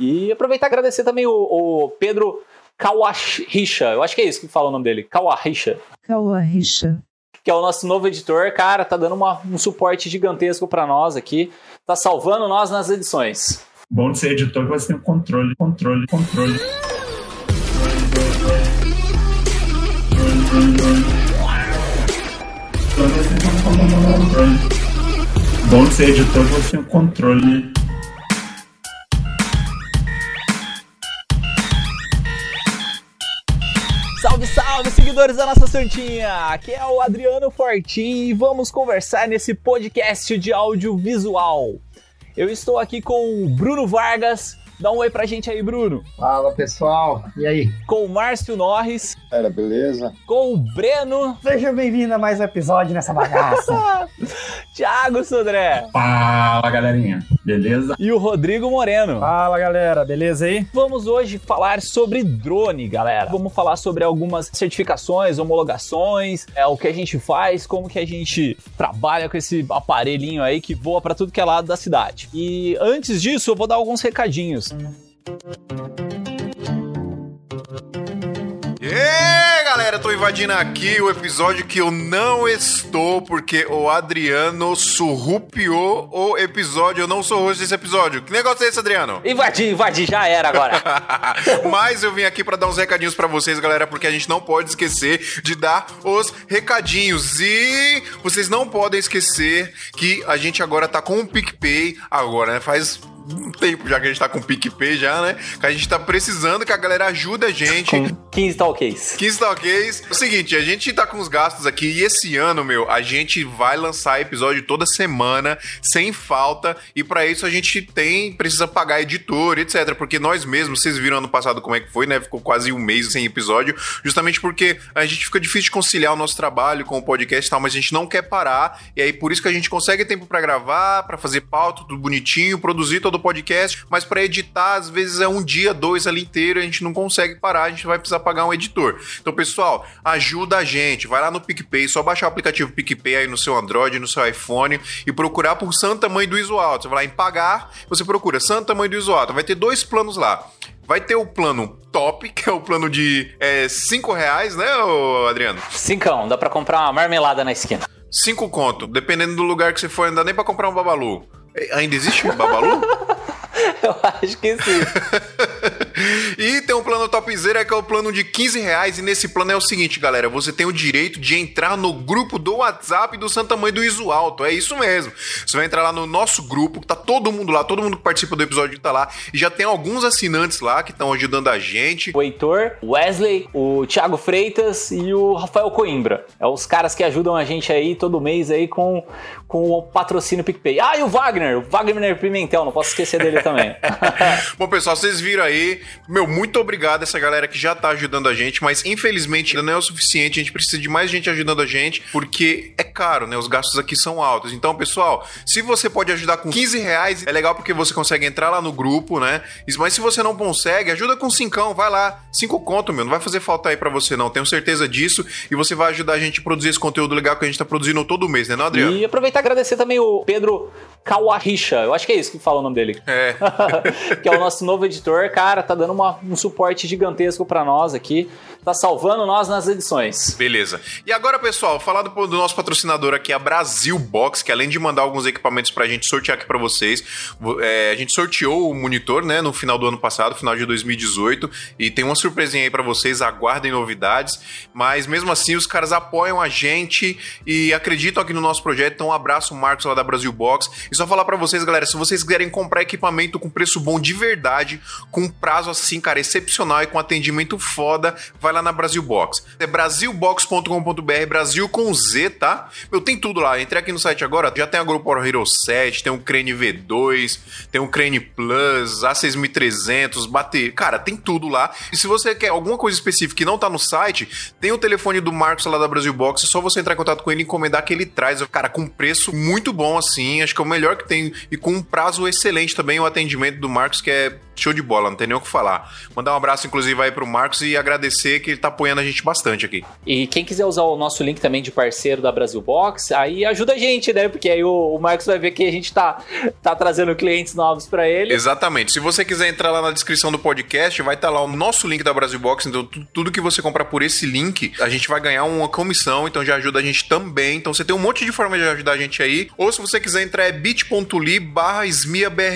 E aproveitar e agradecer também o, o Pedro Kawahisha, eu acho que é isso que fala o nome dele, Kawahisha. Kawahisha. Que é o nosso novo editor, cara, tá dando uma, um suporte gigantesco para nós aqui, tá salvando nós nas edições. Bom de ser editor que você tem controle, controle, controle. Bom de ser editor que você tem controle. Seguidores da nossa Santinha! Aqui é o Adriano Fortin e vamos conversar nesse podcast de audiovisual. Eu estou aqui com o Bruno Vargas. Dá um oi pra gente aí, Bruno. Fala pessoal, e aí? Com o Márcio Norris. Era, beleza? Com o Breno. Seja bem-vindo a mais um episódio nessa bagaça. Thiago Sodré. Fala galerinha, beleza? E o Rodrigo Moreno. Fala galera, beleza aí? Vamos hoje falar sobre drone, galera. Vamos falar sobre algumas certificações, homologações, é o que a gente faz, como que a gente trabalha com esse aparelhinho aí que voa para tudo que é lado da cidade. E antes disso, eu vou dar alguns recadinhos. E aí, galera, tô invadindo aqui o episódio que eu não estou porque o Adriano surrupiou o episódio. Eu não sou host desse episódio. Que negócio é esse, Adriano? Invadir, invadir, já era agora. Mas eu vim aqui pra dar uns recadinhos pra vocês, galera, porque a gente não pode esquecer de dar os recadinhos. E vocês não podem esquecer que a gente agora tá com o PicPay agora, né? Faz um tempo já que a gente tá com o PicPay já, né? Que a gente tá precisando que a galera ajude a gente. com 15 talkies. 15 talkies. O seguinte, a gente tá com os gastos aqui e esse ano, meu, a gente vai lançar episódio toda semana, sem falta, e para isso a gente tem, precisa pagar editor, etc. Porque nós mesmos, vocês viram ano passado como é que foi, né? Ficou quase um mês sem episódio, justamente porque a gente fica difícil de conciliar o nosso trabalho com o podcast e tal, mas a gente não quer parar, e aí por isso que a gente consegue tempo para gravar, para fazer pauta, tudo bonitinho, produzir todo o podcast, mas para editar, às vezes é um dia, dois ali inteiro, a gente não consegue parar, a gente vai precisar pagar um editor. Então, pessoal, ajuda a gente, vai lá no PicPay, só baixar o aplicativo PicPay aí no seu Android, no seu iPhone e procurar por Santa Mãe do Iso Alto. Você vai lá em pagar, você procura Santa Mãe do Iso Alto, vai ter dois planos lá. Vai ter o plano top, que é o plano de 5 reais, né, Adriano? Cincão, dá pra comprar uma marmelada na esquina. 5 conto, dependendo do lugar que você for, não dá nem pra comprar um babalu. Ainda existe um babalu? Eu acho que sim. e tem um plano topzera que é o plano de 15 reais. E nesse plano é o seguinte, galera: você tem o direito de entrar no grupo do WhatsApp do Santa Mãe do Iso Alto. É isso mesmo. Você vai entrar lá no nosso grupo, que tá todo mundo lá, todo mundo que participa do episódio tá lá. E já tem alguns assinantes lá que estão ajudando a gente. O Heitor, o Wesley, o Thiago Freitas e o Rafael Coimbra. É os caras que ajudam a gente aí todo mês aí com, com o patrocínio PicPay. Ah, e o Wagner, o Wagner Pimentel, não posso esquecer dele também. Bom, pessoal, vocês viram aí. Meu, muito obrigado a essa galera que já tá ajudando a gente, mas infelizmente ainda não é o suficiente. A gente precisa de mais gente ajudando a gente, porque é caro, né? Os gastos aqui são altos. Então, pessoal, se você pode ajudar com 15 reais, é legal porque você consegue entrar lá no grupo, né? Mas se você não consegue, ajuda com 5, vai lá. 5 conto, meu. Não vai fazer falta aí para você, não. Tenho certeza disso. E você vai ajudar a gente a produzir esse conteúdo legal que a gente tá produzindo todo mês, né, não, Adriano? E aproveitar e agradecer também o Pedro Kawahisha, eu acho que é isso que fala o nome dele. É. que é o nosso novo editor, cara, tá dando uma, um suporte gigantesco para nós aqui, tá salvando nós nas edições. Beleza. E agora, pessoal, falar do, do, nosso patrocinador aqui, a Brasil Box, que além de mandar alguns equipamentos pra gente sortear aqui para vocês, é, a gente sorteou o monitor, né, no final do ano passado, final de 2018, e tem uma surpresinha aí para vocês, aguardem novidades, mas mesmo assim os caras apoiam a gente e acreditam aqui no nosso projeto, então um abraço, Marcos, lá da Brasil Box, e só falar para vocês, galera, se vocês quiserem comprar equipamento com preço bom de verdade, com prazo assim, cara, excepcional e com atendimento foda, vai lá na Brasil Box. É brasilbox.com.br, Brasil com Z, tá? Meu, tem tudo lá. Entrei aqui no site agora, já tem a GoPro Hero 7, tem um Crane V2, tem um Crane Plus, A6300, bater, cara, tem tudo lá. E se você quer alguma coisa específica que não tá no site, tem o telefone do Marcos lá da Brasil Box, é só você entrar em contato com ele e encomendar que ele traz, cara, com preço muito bom assim, acho que é o melhor que tem e com um prazo excelente também o atendimento do Marcos que é show de bola, não tem nem o que falar. Mandar um abraço, inclusive, aí pro Marcos e agradecer que ele tá apoiando a gente bastante aqui. E quem quiser usar o nosso link também de parceiro da Brasil Box, aí ajuda a gente, né? Porque aí o, o Marcos vai ver que a gente tá, tá trazendo clientes novos para ele. Exatamente. Se você quiser entrar lá na descrição do podcast, vai estar tá lá o nosso link da Brasil Box. Então, tudo que você comprar por esse link, a gente vai ganhar uma comissão. Então, já ajuda a gente também. Então, você tem um monte de forma de ajudar a gente aí. Ou se você quiser entrar, é bit.ly barra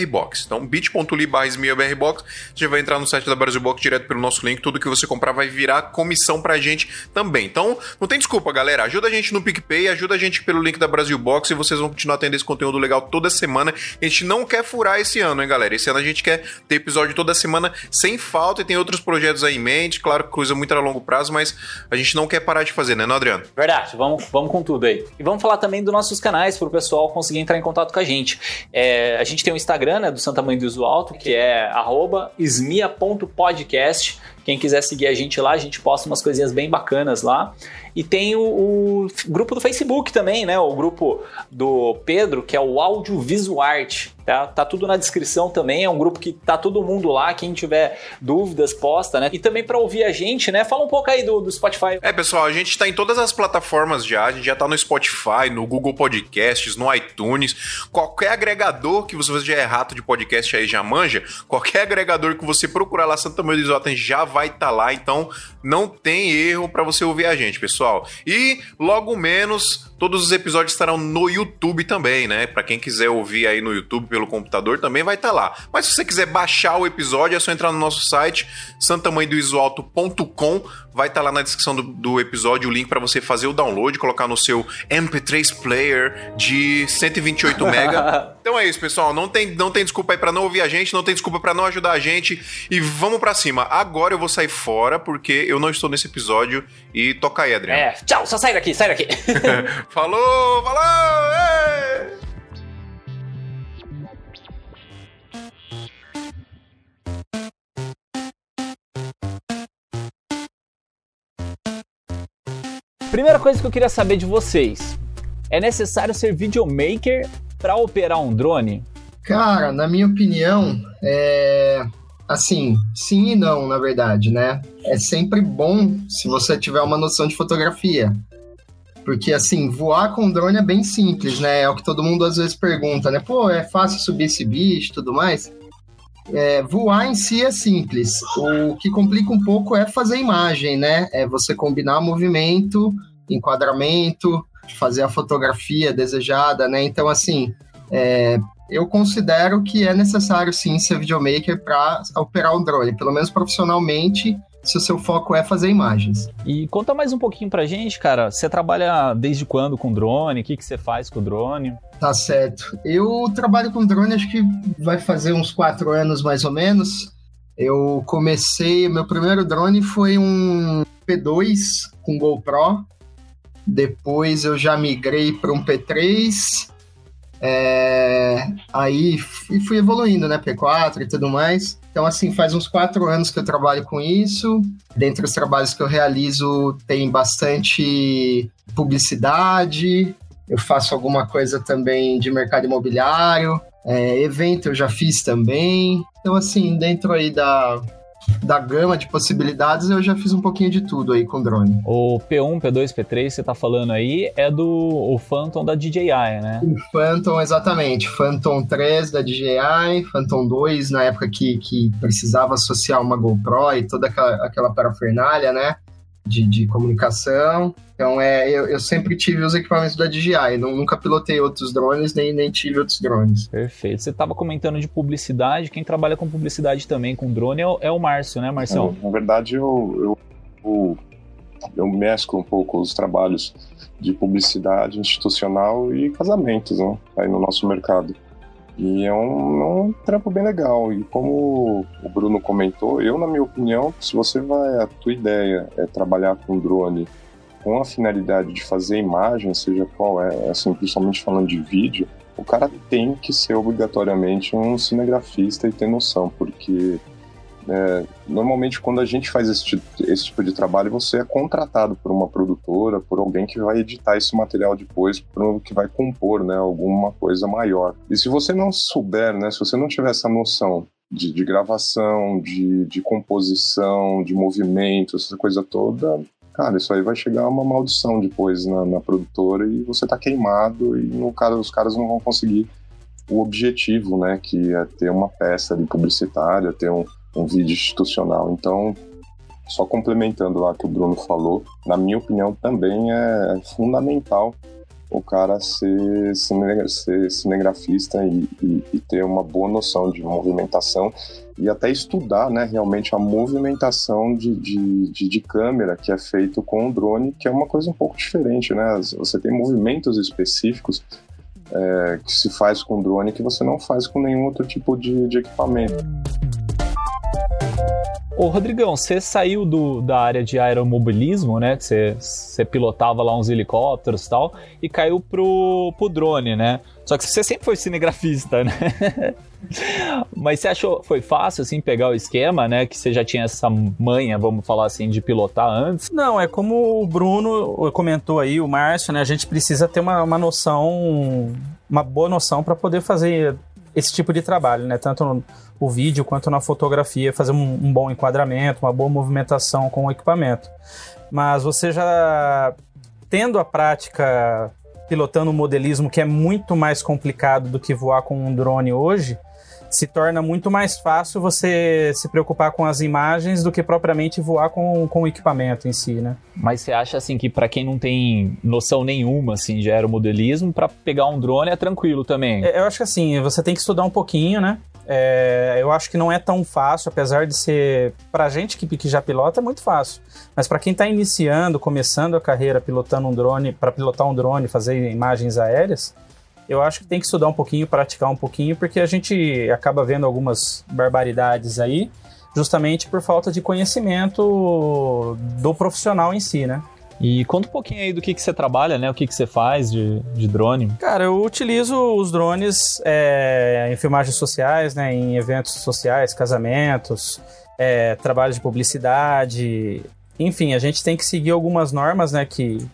Box. Então, bit.ly barra Box. Você vai entrar no site da Brasil Box direto pelo nosso link. Tudo que você comprar vai virar comissão pra gente também. Então, não tem desculpa, galera. Ajuda a gente no PicPay, ajuda a gente pelo link da Brasil Box e vocês vão continuar tendo esse conteúdo legal toda semana. A gente não quer furar esse ano, hein, galera? Esse ano a gente quer ter episódio toda semana sem falta e tem outros projetos aí em mente. Claro, coisa muito a longo prazo, mas a gente não quer parar de fazer, né, não, Adriano? Verdade, vamos, vamos com tudo aí. E vamos falar também dos nossos canais para o pessoal conseguir entrar em contato com a gente. É, a gente tem o Instagram, né, do Santa Mãe do Iso Alto, que é esmia.podcast. Quem quiser seguir a gente lá, a gente posta umas coisinhas bem bacanas lá. E tem o, o, grupo do Facebook também, né? O grupo do Pedro, que é o Audiovisuarte. Tá, tá tudo na descrição também. É um grupo que tá todo mundo lá. Quem tiver dúvidas, posta, né? E também para ouvir a gente, né? Fala um pouco aí do, do Spotify. É, pessoal, a gente tá em todas as plataformas já. A gente já tá no Spotify, no Google Podcasts, no iTunes. Qualquer agregador que você já é rato de podcast aí já manja, qualquer agregador que você procurar lá Santa Maria do Isotem já vai estar tá lá. Então não tem erro para você ouvir a gente, pessoal. E logo menos todos os episódios estarão no YouTube também, né? Para quem quiser ouvir aí no YouTube pelo computador também vai estar tá lá. Mas se você quiser baixar o episódio, é só entrar no nosso site santamanhodoisoalto.com vai estar tá lá na descrição do, do episódio o link para você fazer o download, colocar no seu MP3 player de 128 mega. então é isso, pessoal. Não tem, não tem desculpa aí para não ouvir a gente, não tem desculpa para não ajudar a gente e vamos para cima. Agora eu vou sair fora porque eu não estou nesse episódio e toca aí, Adriano. É, tchau, só sai daqui, sai daqui. falou, falou! Ei! Primeira coisa que eu queria saber de vocês: é necessário ser videomaker para operar um drone? Cara, na minha opinião, é assim, sim e não, na verdade, né? É sempre bom se você tiver uma noção de fotografia. Porque, assim, voar com drone é bem simples, né? É o que todo mundo às vezes pergunta, né? Pô, é fácil subir esse bicho e tudo mais. É, voar em si é simples. O que complica um pouco é fazer imagem, né? É você combinar movimento, enquadramento, fazer a fotografia desejada, né? Então, assim, é, eu considero que é necessário sim ser videomaker para operar um drone, pelo menos profissionalmente se o seu foco é fazer imagens. E conta mais um pouquinho pra gente, cara. Você trabalha desde quando com drone? O que, que você faz com o drone? Tá certo. Eu trabalho com drone, acho que vai fazer uns quatro anos mais ou menos. Eu comecei, meu primeiro drone foi um P2 com GoPro. Depois eu já migrei para um P3. É, aí fui evoluindo, né? P4 e tudo mais. Então, assim, faz uns quatro anos que eu trabalho com isso. Dentre os trabalhos que eu realizo, tem bastante publicidade. Eu faço alguma coisa também de mercado imobiliário. É, evento eu já fiz também. Então, assim, dentro aí da, da gama de possibilidades, eu já fiz um pouquinho de tudo aí com drone. O P1, P2, P3, você tá falando aí, é do o Phantom da DJI, né? O Phantom, exatamente. Phantom 3 da DJI, Phantom 2, na época que, que precisava associar uma GoPro e toda aquela, aquela parafernália, né? De, de comunicação. Então, é, eu, eu, sempre tive os equipamentos da DJI, não, nunca pilotei outros drones, nem, nem tive outros drones. Perfeito. Você estava comentando de publicidade, quem trabalha com publicidade também, com drone, é o, é o Márcio, né, Marcelo? É, na verdade, eu, eu, eu, mesclo um pouco os trabalhos de publicidade institucional e casamentos, né, aí no nosso mercado. E é um, é um trampo bem legal. E como o Bruno comentou, eu, na minha opinião, se você vai, a tua ideia é trabalhar com drone com a finalidade de fazer imagem, seja qual é, assim, principalmente falando de vídeo, o cara tem que ser obrigatoriamente um cinegrafista e ter noção, porque é, normalmente, quando a gente faz esse, esse, tipo de trabalho, você é contratado por uma produtora, por alguém que vai editar esse material depois, por, que vai compor né, alguma coisa maior. E se você não souber, né, se você não tiver essa noção de, de gravação, de, de composição, de movimento, essa coisa toda, cara, isso aí vai chegar uma maldição depois na, na produtora e você tá queimado e no cara, os caras não vão conseguir o objetivo, né, que é ter uma peça de publicitária, ter um, um vídeo institucional. Então, só complementando lá que o Bruno falou, na minha opinião também é fundamental o cara ser, ser cinegrafista e, e, e, ter uma boa noção de movimentação e até estudar né, realmente a movimentação de, de, de, de câmera que é feito com o drone, que é uma coisa um pouco diferente. Né? Você tem movimentos específicos é, que se faz com drone que você não faz com nenhum outro tipo de, de equipamento. Ô, Rodrigão, você saiu do, da área de aeromobilismo, né? Que você, você pilotava lá uns helicópteros e tal, e caiu pro, pro drone, né? Só que você sempre foi cinegrafista, né? Mas você achou foi fácil assim pegar o esquema, né? Que você já tinha essa manha, vamos falar assim, de pilotar antes? Não, é como o Bruno comentou aí, o Márcio, né? A gente precisa ter uma, uma noção, uma boa noção para poder fazer esse tipo de trabalho, né? Tanto no o vídeo quanto na fotografia, fazer um, um bom enquadramento, uma boa movimentação com o equipamento. Mas você já tendo a prática pilotando um modelismo que é muito mais complicado do que voar com um drone hoje, se torna muito mais fácil você se preocupar com as imagens do que propriamente voar com, com o equipamento em si, né? Mas você acha assim que para quem não tem noção nenhuma assim de aeromodelismo, para pegar um drone é tranquilo também? É, eu acho que assim, você tem que estudar um pouquinho, né? É, eu acho que não é tão fácil, apesar de ser. Pra gente que, que já pilota, é muito fácil. Mas para quem está iniciando, começando a carreira pilotando um drone, para pilotar um drone, fazer imagens aéreas, eu acho que tem que estudar um pouquinho, praticar um pouquinho, porque a gente acaba vendo algumas barbaridades aí, justamente por falta de conhecimento do profissional em si, né? E conta um pouquinho aí do que, que você trabalha, né? O que, que você faz de, de drone. Cara, eu utilizo os drones é, em filmagens sociais, né? Em eventos sociais, casamentos, é, trabalho de publicidade. Enfim, a gente tem que seguir algumas normas, né? Que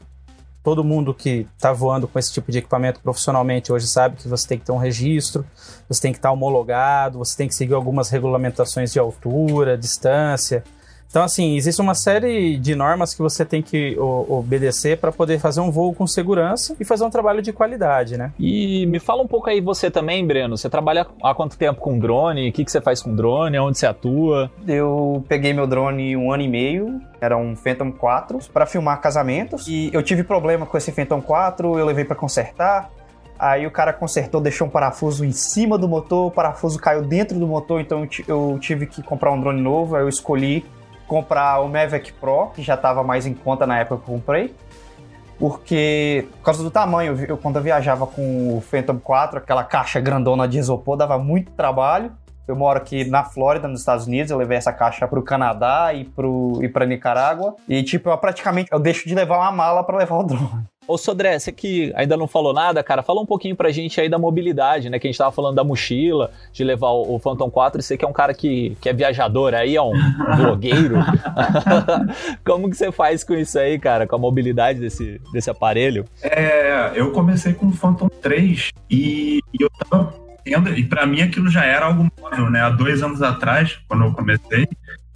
todo mundo que está voando com esse tipo de equipamento profissionalmente hoje sabe que você tem que ter um registro, você tem que estar tá homologado, você tem que seguir algumas regulamentações de altura, distância. Então, assim, existe uma série de normas que você tem que obedecer para poder fazer um voo com segurança e fazer um trabalho de qualidade, né? E me fala um pouco aí você também, Breno. Você trabalha há quanto tempo com drone? O que, que você faz com drone? Onde você atua? Eu peguei meu drone um ano e meio, era um Phantom 4, para filmar casamentos. E eu tive problema com esse Phantom 4, eu levei para consertar. Aí o cara consertou, deixou um parafuso em cima do motor, o parafuso caiu dentro do motor, então eu tive que comprar um drone novo. Aí eu escolhi comprar o Mavic Pro, que já estava mais em conta na época que eu comprei. Porque, por causa do tamanho, eu, quando eu viajava com o Phantom 4, aquela caixa grandona de isopor, dava muito trabalho. Eu moro aqui na Flórida, nos Estados Unidos, eu levei essa caixa para o Canadá e, pro, e para Nicarágua. E, tipo, eu praticamente eu deixo de levar uma mala para levar o drone. Ô Sodré, você que ainda não falou nada, cara, fala um pouquinho pra gente aí da mobilidade, né? Que a gente tava falando da mochila, de levar o, Phantom 4, e você que é um cara que, que é viajador aí, é um blogueiro. Como que você faz com isso aí, cara, com a mobilidade desse, desse aparelho? É, eu comecei com o Phantom 3 e, e eu tava tendo, e para mim aquilo já era algo móvel, né? Há dois anos atrás, quando eu comecei,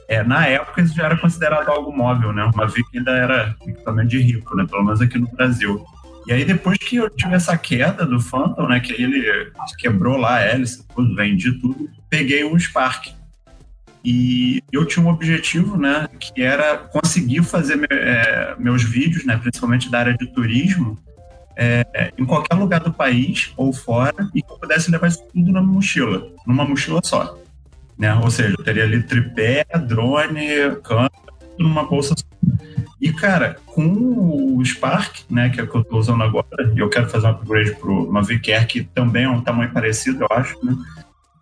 é, na época isso já era considerado algo móvel, né? Uma VIC ainda era equipamento de rico, né? Pelo menos aqui no Brasil. E aí depois que eu tive essa queda do Phantom, né? Que ele quebrou lá a hélice, tudo, vendi tudo, peguei um Spark. E eu tinha um objetivo, né? Que era conseguir fazer me, é, meus vídeos, né? Principalmente da área de turismo, é, em qualquer lugar do país ou fora e que eu pudesse levar isso tudo na mochila, numa mochila só. Né? Ou seja, eu teria ali tripé, drone, câmera, numa bolsa. E, cara, com o Spark, né, que é o que eu estou usando agora, e eu quero fazer um upgrade para uma VQR que também é um tamanho parecido, eu acho, né?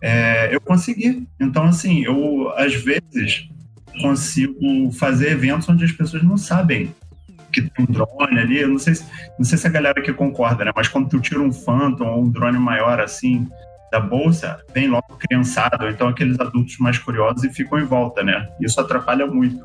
É, eu consegui. Então, assim, eu, às vezes, consigo fazer eventos onde as pessoas não sabem que tem um drone ali. Eu não sei, se, não sei se a galera aqui concorda, né? Mas quando tu tira um Phantom ou um drone maior assim da bolsa, vem logo criançado, então aqueles adultos mais curiosos e ficam em volta, né? Isso atrapalha muito.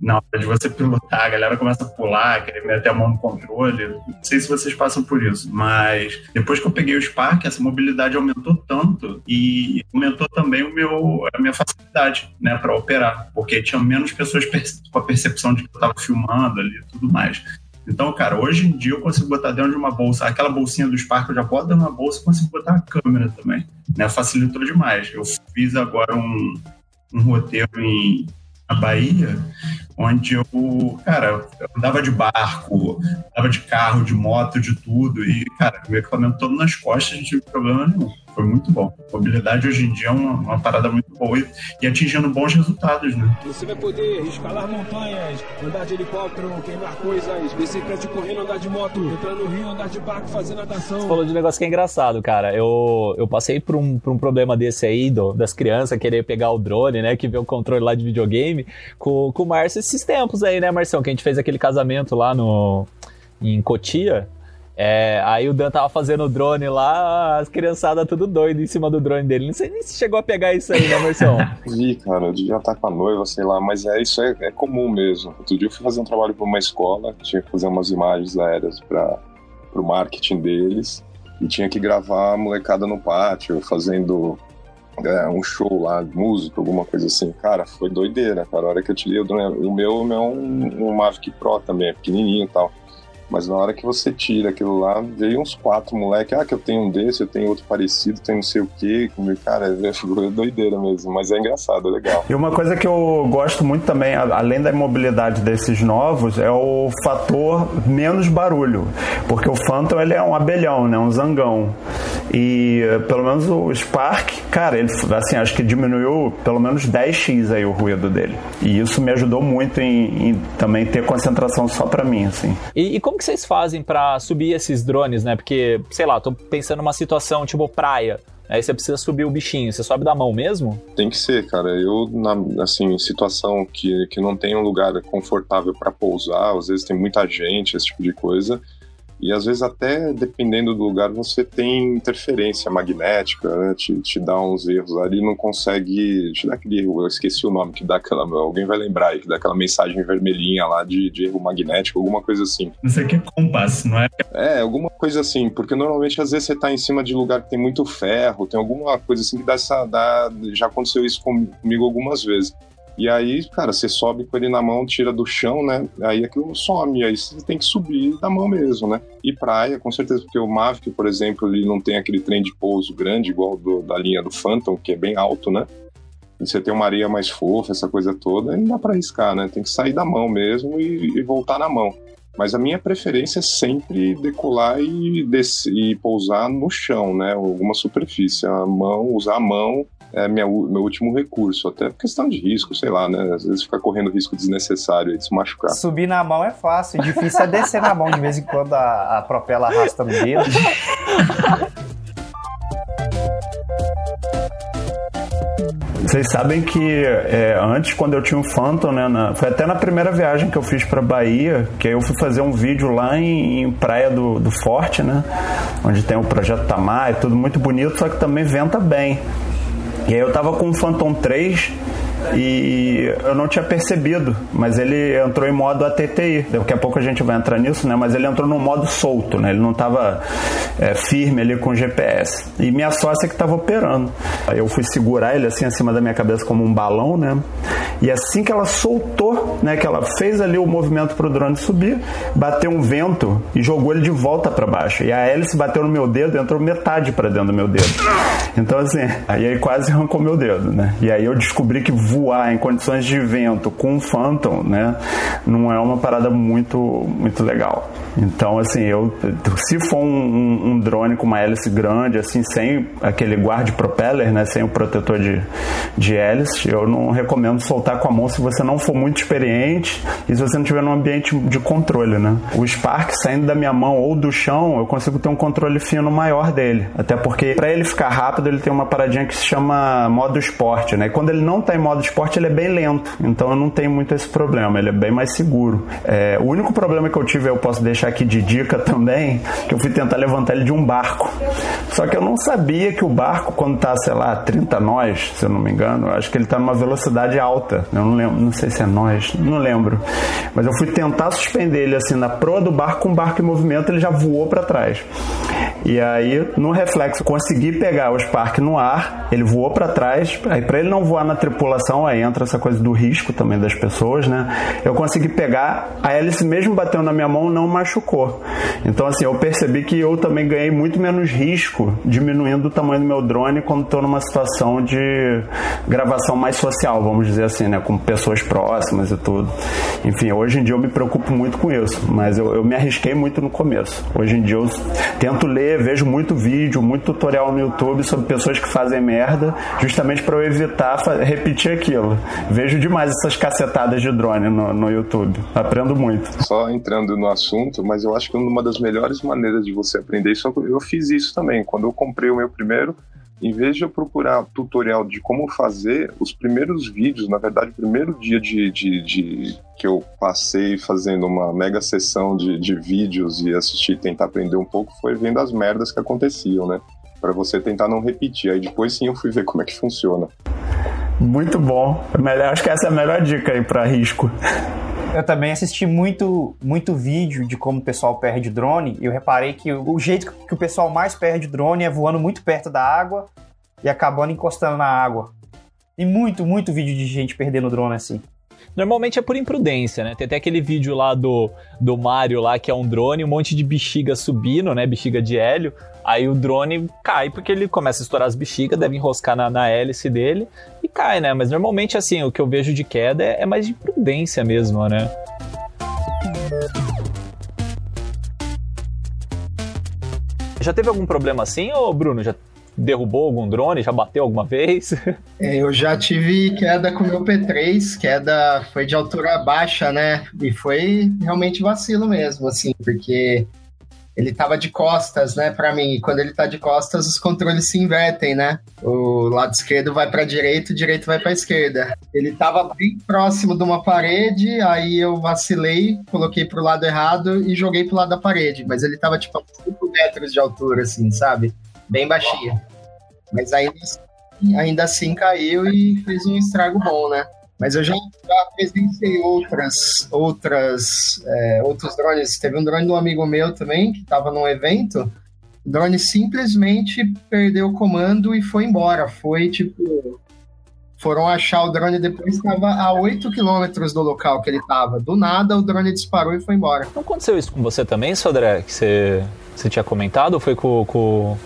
na hora de você pilotar, a galera começa a pular, querer meter a mão no controle. Não sei se vocês passam por isso, mas depois que eu peguei o Spark, essa mobilidade aumentou tanto e aumentou também o meu, a minha facilidade né, para operar, porque tinha menos pessoas com a percepção de que eu estava filmando ali e tudo mais. Então, cara, hoje em dia eu consigo botar dentro de uma bolsa, aquela bolsinha do Spark eu já boto dentro de uma bolsa e consigo botar a câmera também. Né? Facilitou demais. Eu fiz agora um, um roteiro em, na Bahia, onde eu, cara, eu andava de barco, andava de carro, de moto, de tudo, e, cara, o equipamento todo nas costas, não tive problema nenhum foi muito bom. A mobilidade hoje em dia é uma, uma parada muito boa e, e, atingindo bons resultados, né? Você vai poder escalar montanhas, andar de helicóptero, queimar coisas, prédio correndo, andar de moto, entrar no rio, andar de barco, fazer natação. Você falou de um negócio que é engraçado, cara. Eu, eu passei por um, por um problema desse aí, do, das crianças querer pegar o drone, né, que vê o controle lá de videogame, com, com o Márcio esses tempos aí, né, Marção, que a gente fez aquele casamento lá no em Cotia, é, aí o Dan tava fazendo o drone lá, as criançadas tudo doido em cima do drone dele. Não sei nem se chegou a pegar isso aí, né, Marção? Vi, cara, eu devia estar com a noiva, sei lá, mas é isso é, é comum mesmo. Outro dia eu fui fazer um trabalho para uma escola, tinha que fazer umas imagens aéreas para o marketing deles e tinha que gravar a molecada no pátio, fazendo é, um show lá, música, alguma coisa assim. Cara, foi doideira, cara. A hora que eu tirei meu, o meu é um, um Mavic Pro também, é pequenininho e tal. Mas na hora que você tira aquilo lá, veio uns quatro moleque, ah, que eu tenho um desse, eu tenho outro parecido, tem não sei o quê. Cara, é doideira mesmo, mas é engraçado, é legal. E uma coisa que eu gosto muito também, além da imobilidade desses novos, é o fator menos barulho. Porque o Phantom ele é um abelhão, né? Um zangão. E pelo menos o Spark, cara, ele assim, acho que diminuiu pelo menos 10x aí o ruído dele. E isso me ajudou muito em, em também ter concentração só para mim, assim. E, e como como que vocês fazem para subir esses drones, né? Porque, sei lá, tô pensando numa situação tipo praia. Aí você precisa subir o bichinho, você sobe da mão mesmo? Tem que ser, cara. Eu, na, assim, situação que, que não tem um lugar confortável para pousar, às vezes tem muita gente, esse tipo de coisa, e às vezes até dependendo do lugar você tem interferência magnética, né? te, te dá uns erros ali, não consegue, te dá aquele erro, eu esqueci o nome que dá aquela, alguém vai lembrar aí, que dá aquela mensagem vermelhinha lá de, de erro magnético, alguma coisa assim. Isso aqui é compasso, não é? É, alguma coisa assim, porque normalmente às vezes você tá em cima de lugar que tem muito ferro, tem alguma coisa assim que dá essa, dá, já aconteceu isso comigo algumas vezes. E aí, cara, você sobe com ele na mão, tira do chão, né? Aí aquilo some, aí você tem que subir da mão mesmo, né? E praia, com certeza, porque o Mavic, por exemplo, ele não tem aquele trem de pouso grande, igual do, da linha do Phantom, que é bem alto, né? E você tem uma areia mais fofa, essa coisa toda, aí não dá pra arriscar, né? Tem que sair da mão mesmo e, e voltar na mão. Mas a minha preferência é sempre decolar e, e pousar no chão, né? Alguma superfície. A mão, usar a mão é minha, meu último recurso, até por questão de risco, sei lá, né? Às vezes fica correndo risco desnecessário de se machucar. Subir na mão é fácil, difícil é descer na mão de vez em quando a, a propela arrasta no dedo. Vocês sabem que é, antes, quando eu tinha um Phantom, né, na, foi até na primeira viagem que eu fiz para Bahia, que aí eu fui fazer um vídeo lá em, em Praia do, do Forte, né, onde tem o projeto Tamar, é tudo muito bonito, só que também venta bem. E aí eu tava com o Phantom 3 e eu não tinha percebido, mas ele entrou em modo ATTI. Daqui a pouco a gente vai entrar nisso, né? Mas ele entrou no modo solto, né? Ele não estava é, firme ali com o GPS. E minha sócia que estava operando. Eu fui segurar ele assim acima da minha cabeça como um balão, né? E assim que ela soltou, né? Que ela fez ali o movimento para o drone subir, bateu um vento e jogou ele de volta para baixo. E a hélice bateu no meu dedo, entrou metade para dentro do meu dedo. Então assim, aí quase arrancou meu dedo, né? E aí eu descobri que voar em condições de vento com um Phantom, né, não é uma parada muito, muito legal. Então, assim, eu, se for um, um, um drone com uma hélice grande, assim, sem aquele guarda propeller, né, sem o protetor de, de hélice, eu não recomendo soltar com a mão se você não for muito experiente e se você não tiver num ambiente de controle, né. O Spark saindo da minha mão ou do chão, eu consigo ter um controle fino maior dele. Até porque, para ele ficar rápido, ele tem uma paradinha que se chama modo esporte, né. E quando ele não está em modo esporte, ele é bem lento. Então, eu não tenho muito esse problema. Ele é bem mais seguro. É, o único problema que eu tive, eu posso deixar aqui de dica também, que eu fui tentar levantar ele de um barco. Só que eu não sabia que o barco, quando tá, sei lá, 30 nós, se eu não me engano, acho que ele tá numa velocidade alta. Eu não lembro, não sei se é nós, não lembro. Mas eu fui tentar suspender ele assim na proa do barco, com o barco em movimento, ele já voou para trás. E aí, no reflexo, consegui pegar o Spark no ar, ele voou para trás. Aí, para ele não voar na tripulação, aí entra essa coisa do risco também das pessoas, né? Eu consegui pegar, a hélice mesmo bateu na minha mão, não machucou. Então, assim, eu percebi que eu também ganhei muito menos risco diminuindo o tamanho do meu drone quando estou numa situação de gravação mais social, vamos dizer assim, né? Com pessoas próximas e tudo. Enfim, hoje em dia eu me preocupo muito com isso, mas eu, eu me arrisquei muito no começo. Hoje em dia eu tento ler, vejo muito vídeo, muito tutorial no YouTube sobre pessoas que fazem merda, justamente para eu evitar repetir aquilo. Vejo demais essas cacetadas de drone no, no YouTube. Aprendo muito. Só entrando no assunto, mas eu acho que uma das melhores maneiras de você aprender isso, eu fiz isso também. Quando eu comprei o meu primeiro, em vez de eu procurar tutorial de como fazer, os primeiros vídeos, na verdade, o primeiro dia de, de, de que eu passei fazendo uma mega sessão de, de vídeos e assistir, tentar aprender um pouco, foi vendo as merdas que aconteciam, né? Para você tentar não repetir. Aí depois sim eu fui ver como é que funciona. Muito bom. Acho que essa é a melhor dica aí para risco. Eu também assisti muito, muito vídeo de como o pessoal perde drone e eu reparei que o jeito que o pessoal mais perde drone é voando muito perto da água e acabando encostando na água. Tem muito, muito vídeo de gente perdendo drone assim. Normalmente é por imprudência, né? Tem até aquele vídeo lá do, do Mario lá, que é um drone, um monte de bexiga subindo, né? Bexiga de hélio. Aí o drone cai porque ele começa a estourar as bexigas, deve enroscar na, na hélice dele e cai, né? Mas normalmente, assim, o que eu vejo de queda é, é mais de imprudência mesmo, né? Já teve algum problema assim, ô Bruno? Já derrubou algum drone? Já bateu alguma vez? É, eu já tive queda com o meu P3, queda foi de altura baixa, né? E foi realmente vacilo mesmo, assim, porque ele tava de costas, né, para mim. E quando ele tá de costas, os controles se invertem, né? O lado esquerdo vai para direita, o direito vai para esquerda. Ele tava bem próximo de uma parede, aí eu vacilei, coloquei pro lado errado e joguei pro lado da parede, mas ele tava tipo a 5 metros de altura assim, sabe? Bem baixinho. Mas ainda assim, ainda assim caiu e fez um estrago bom, né? Mas eu já, já presenciei outras, outras, é, outros drones. Teve um drone de um amigo meu também, que estava num evento. O drone simplesmente perdeu o comando e foi embora. Foi tipo. Foram achar o drone depois, estava a 8 quilômetros do local que ele estava. Do nada, o drone disparou e foi embora. Não aconteceu isso com você também, Sodré? Que você, você tinha comentado ou foi com, com,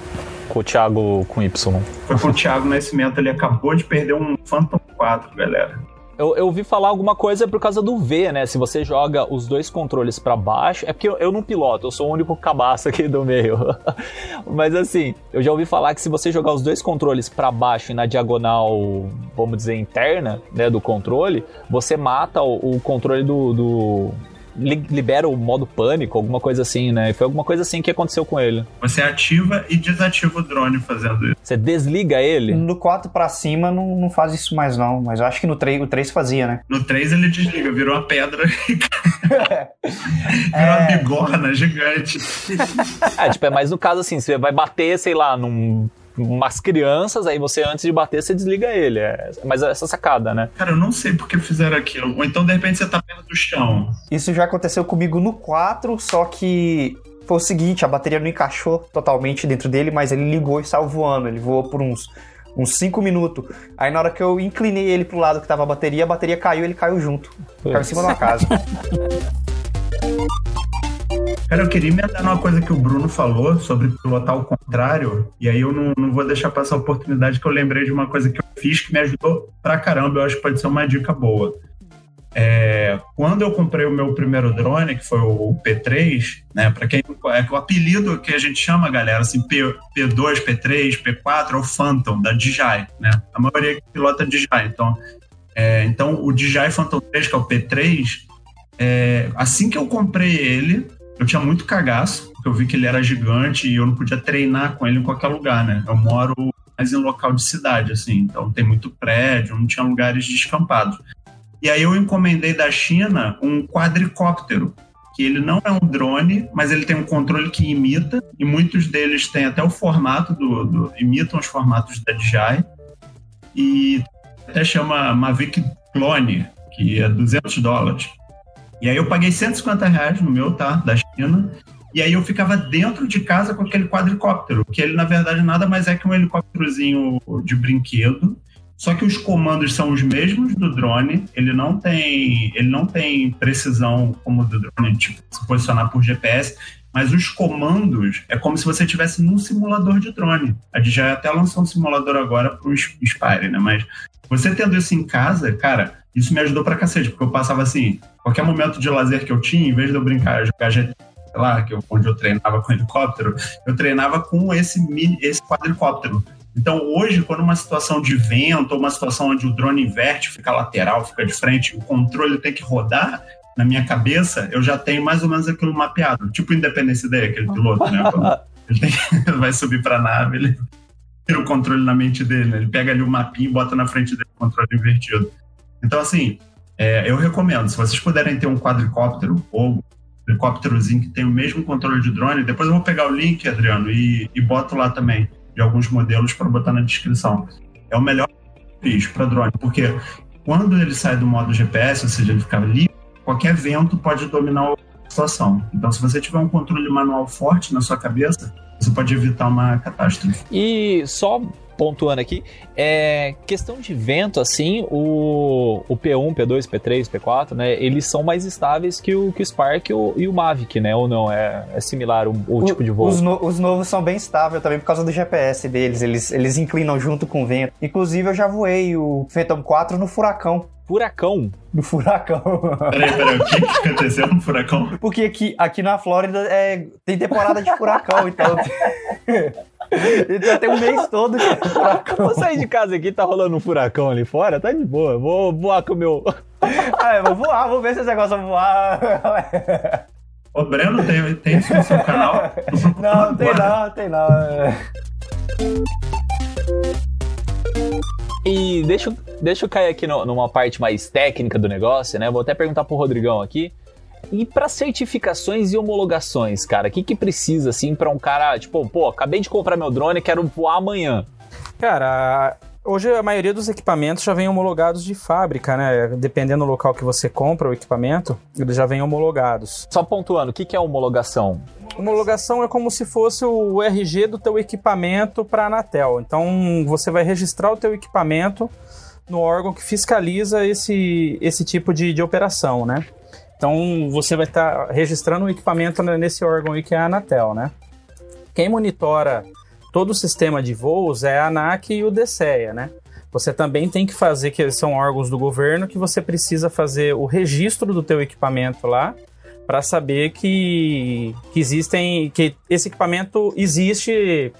com o Thiago com Y? Foi com o Thiago Nascimento. Ele acabou de perder um Phantom 4, galera. Eu, eu ouvi falar alguma coisa por causa do V, né? Se você joga os dois controles para baixo. É porque eu, eu, não piloto, eu sou o único cabaço aqui do meio. Mas assim, eu já ouvi falar que se você jogar os dois controles para baixo e na diagonal, vamos dizer, interna, né, do controle, você mata o, o controle do, do libera o modo pânico, alguma coisa assim, né? E foi alguma coisa assim que aconteceu com ele. Você ativa e desativa o drone fazendo isso. Você desliga ele? No 4 pra cima não, não faz isso mais não, mas eu acho que no 3, o 3 fazia, né? No 3 ele desliga, virou uma pedra virou é... uma bigorna gigante. é, tipo, é mais no caso assim, você vai bater, sei lá, num umas crianças, aí você, antes de bater, você desliga ele. É, mas essa sacada, né? Cara, eu não sei por que fizeram aquilo. Ou então, de repente, você tá perto do chão. Isso já aconteceu comigo no 4, só que foi o seguinte, a bateria não encaixou totalmente dentro dele, mas ele ligou e saiu voando. Ele voou por uns uns 5 minutos. Aí na hora que eu inclinei ele pro lado que tava a bateria, a bateria caiu e ele caiu junto. Caiu em cima de uma casa. Cara, eu queria emendar numa coisa que o Bruno falou sobre pilotar ao contrário, e aí eu não, não vou deixar passar a oportunidade que eu lembrei de uma coisa que eu fiz que me ajudou pra caramba, eu acho que pode ser uma dica boa. É, quando eu comprei o meu primeiro drone, que foi o P3, né, para quem é o apelido que a gente chama, galera, assim, P, P2, P3, P4 é o Phantom da DJI, né? A maioria que pilota DJI, então, é, então o DJI Phantom 3, que é o P3, é, assim que eu comprei ele, eu tinha muito cagaço, porque eu vi que ele era gigante e eu não podia treinar com ele em qualquer lugar, né? Eu moro mais em local de cidade, assim, então tem muito prédio, não tinha lugares descampados. E aí eu encomendei da China um quadricóptero, que ele não é um drone, mas ele tem um controle que imita, e muitos deles têm até o formato do, do imitam os formatos da DJI. E até chama Mavic Clone, que é 200 dólares. E aí eu paguei 150 reais no meu, tá? Da China. E aí eu ficava dentro de casa com aquele quadricóptero, que ele na verdade nada mais é que um helicópterozinho de brinquedo. Só que os comandos são os mesmos do drone, ele não tem, ele não tem precisão como do drone, tipo, se posicionar por GPS, mas os comandos é como se você estivesse num simulador de drone. A já até lançou um simulador agora para o Spire, né? Mas você tendo isso em casa, cara, isso me ajudou pra cacete, porque eu passava assim, qualquer momento de lazer que eu tinha, em vez de eu brincar, jogar GTA, lá, que eu, onde eu treinava com helicóptero, eu treinava com esse, mini, esse quadricóptero. Então, hoje, quando uma situação de vento, ou uma situação onde o drone inverte, fica lateral, fica de frente, o controle tem que rodar, na minha cabeça, eu já tenho mais ou menos aquilo mapeado. Tipo Independência Day, aquele piloto, né? ele, tem, ele vai subir para a nave, ele tira o controle na mente dele, né? ele pega ali o mapinha e bota na frente dele o controle invertido. Então, assim, é, eu recomendo, se vocês puderem ter um quadricóptero ou helicópterozinho que tem o mesmo controle de drone, depois eu vou pegar o link, Adriano, e, e boto lá também de alguns modelos para botar na descrição. É o melhor para drone, porque quando ele sai do modo GPS, ou seja, ele fica livre, qualquer vento pode dominar a situação. Então, se você tiver um controle manual forte na sua cabeça, você pode evitar uma catástrofe. E só pontuando aqui, é questão de vento, assim, o, o P1, P2, P3, P4, né, eles são mais estáveis que o, que o Spark e o, e o Mavic, né, ou não? É, é similar o, o, o tipo de voo? Os, no, os, novos são bem estáveis também por causa do GPS deles, eles, eles inclinam junto com o vento. Inclusive, eu já voei o Phantom 4 no furacão. Furacão? No furacão. Peraí, peraí, o que, que aconteceu no furacão? Porque aqui, aqui na Flórida é, tem temporada de furacão, então. Então tem um mês todo que furacão. Vou sair de casa aqui, tá rolando um furacão ali fora, tá de boa. Vou voar com o meu. ah, eu vou voar, vou ver se esse negócio vai voar. Ô, Breno, tem, tem isso no seu canal? Não, tem não, tem não. E deixa, deixa eu cair aqui no, numa parte mais técnica do negócio, né? Vou até perguntar pro Rodrigão aqui. E para certificações e homologações, cara, o que, que precisa, assim, para um cara, tipo, pô, acabei de comprar meu drone, quero voar amanhã? Cara, hoje a maioria dos equipamentos já vem homologados de fábrica, né? Dependendo do local que você compra o equipamento, eles já vêm homologados. Só pontuando, o que, que é homologação? Homologação é como se fosse o RG do teu equipamento para a Anatel. Então, você vai registrar o teu equipamento no órgão que fiscaliza esse, esse tipo de, de operação, né? Então você vai estar tá registrando o equipamento nesse órgão aí que é a Anatel, né? Quem monitora todo o sistema de voos é a ANAC e o DCEA, né? Você também tem que fazer, que são órgãos do governo, que você precisa fazer o registro do teu equipamento lá para saber que, que existem, que esse equipamento existe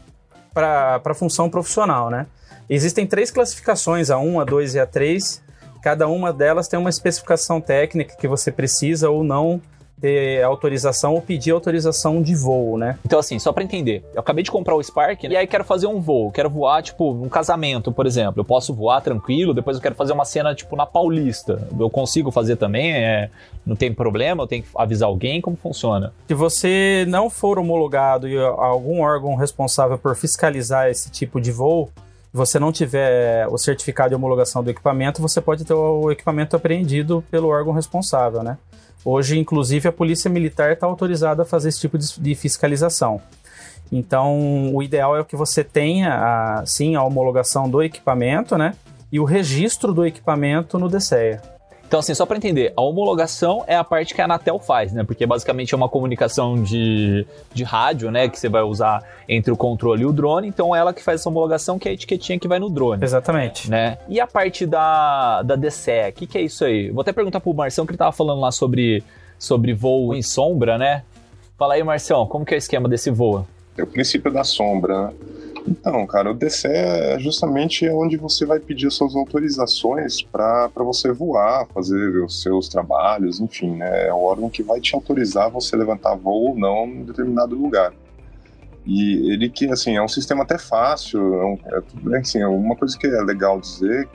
para função profissional, né? Existem três classificações, a 1, a 2 e a 3, Cada uma delas tem uma especificação técnica que você precisa ou não ter autorização ou pedir autorização de voo, né? Então, assim, só para entender, eu acabei de comprar o Spark e aí quero fazer um voo, quero voar, tipo, um casamento, por exemplo. Eu posso voar tranquilo, depois eu quero fazer uma cena, tipo, na Paulista. Eu consigo fazer também, é, não tem problema, eu tenho que avisar alguém, como funciona? Se você não for homologado e algum órgão responsável por fiscalizar esse tipo de voo, você não tiver o certificado de homologação do equipamento, você pode ter o equipamento apreendido pelo órgão responsável, né? Hoje, inclusive, a Polícia Militar está autorizada a fazer esse tipo de fiscalização. Então, o ideal é que você tenha, a, sim, a homologação do equipamento, né? E o registro do equipamento no DCEA. Então, assim, só para entender, a homologação é a parte que a Anatel faz, né? Porque basicamente é uma comunicação de, de rádio, né? Que você vai usar entre o controle e o drone. Então, é ela que faz essa homologação, que é a etiquetinha que vai no drone. Exatamente. Né? E a parte da, da DCE, o que, que é isso aí? Vou até perguntar pro Marção, que ele tava falando lá sobre, sobre voo em sombra, né? Fala aí, Marção, como que é o esquema desse voo? É o princípio da sombra, né? Então, cara, o DC é justamente onde você vai pedir suas autorizações para você voar, fazer os seus trabalhos, enfim, né? É o órgão que vai te autorizar você levantar voo ou não em determinado lugar. E ele que, assim, é um sistema até fácil, é, um, é, assim, uma coisa que é legal dizer,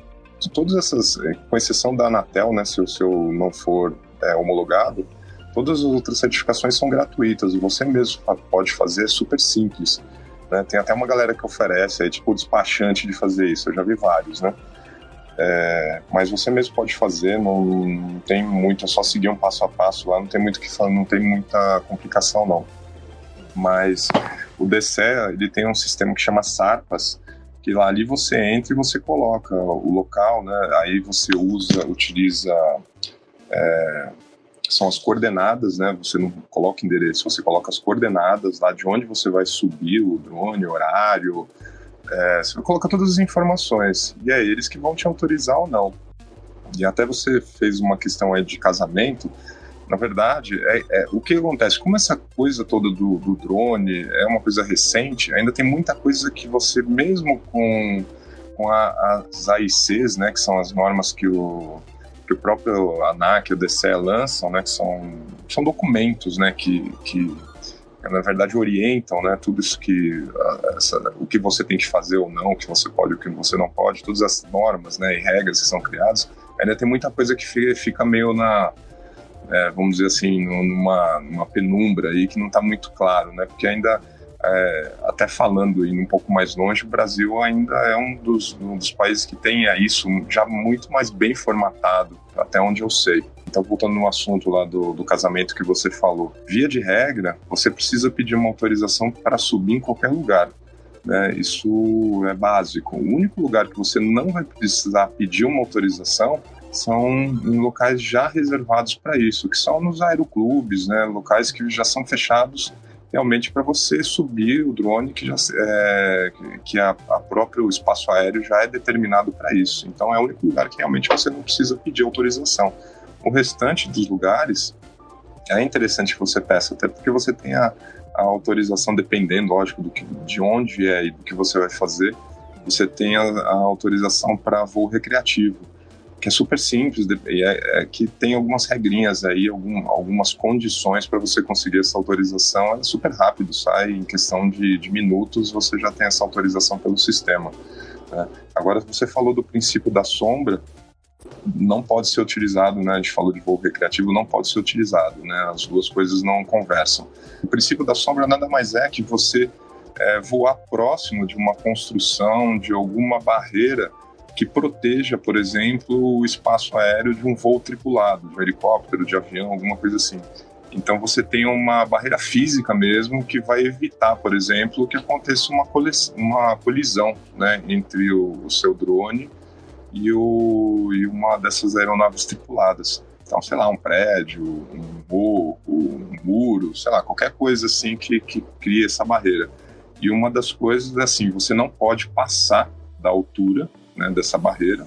todas essas, com exceção da Anatel, né, se o seu não for é, homologado, todas as outras certificações são gratuitas e você mesmo pode fazer, é super simples. Né? Tem até uma galera que oferece aí, tipo, despachante de fazer isso, eu já vi vários, né? É, mas você mesmo pode fazer, não, não, tem muito, é só seguir um passo a passo lá, não tem muito que não tem muita complicação não. Mas o DCE, ele tem um sistema que chama SARPAS, que lá ali você entra e você coloca o local, né? Aí você usa, utiliza é, são as coordenadas, né? Você não coloca endereço, você coloca as coordenadas lá de onde você vai subir o drone, horário, é, você vai colocar todas as informações e é eles que vão te autorizar ou não. E até você fez uma questão aí de casamento. Na verdade, é, é, o que acontece? Como essa coisa toda do, do, drone é uma coisa recente, ainda tem muita coisa que você, mesmo com, com a, as AICs, né, que são as normas que o, que o próprio ANAC e o DCE lançam, né, que são, são documentos né, que, que na verdade orientam né, tudo isso que essa, o que você tem que fazer ou não, o que você pode, o que você não pode, todas as normas né, e regras que são criadas, ainda tem muita coisa que fica meio na é, vamos dizer assim numa, numa penumbra aí que não está muito claro, né? Porque ainda é, até falando indo um pouco mais longe, o Brasil ainda é um dos, um dos países que tem isso já muito mais bem formatado, até onde eu sei. Então, voltando no assunto lá do, do casamento que você falou, via de regra, você precisa pedir uma autorização para subir em qualquer lugar. Né? Isso é básico. O único lugar que você não vai precisar pedir uma autorização são em locais já reservados para isso, que são nos aeroclubes, né? locais que já são fechados realmente para você subir o drone que já é, que a, a próprio espaço aéreo já é determinado para isso. Então é o único lugar que realmente você não precisa pedir autorização. O restante dos lugares é interessante que você peça, até porque você tem a, a autorização, dependendo, lógico, do que, de onde é e do que você vai fazer, você tem a, a autorização para voo recreativo, que é super simples, e é, é, que tem algumas regrinhas aí, algum, algumas condições para você conseguir essa autorização. É super rápido, sai em questão de, de minutos, você já tem essa autorização pelo sistema. Né? Agora, você falou do princípio da sombra, não pode ser utilizado, né? A gente falou de voo recreativo, não pode ser utilizado, né? As duas coisas não conversam. O princípio da sombra nada mais é que você é, voar próximo de uma construção, de alguma barreira que proteja, por exemplo, o espaço aéreo de um voo tripulado, de um helicóptero, de avião, alguma coisa assim. Então você tem uma barreira física mesmo que vai evitar, por exemplo, que aconteça uma, uma colisão né, entre o, o seu drone e, o, e uma dessas aeronaves tripuladas. Então, sei lá, um prédio, um morro, um muro, sei lá, qualquer coisa assim que, que cria essa barreira. E uma das coisas é assim, você não pode passar da altura né, dessa barreira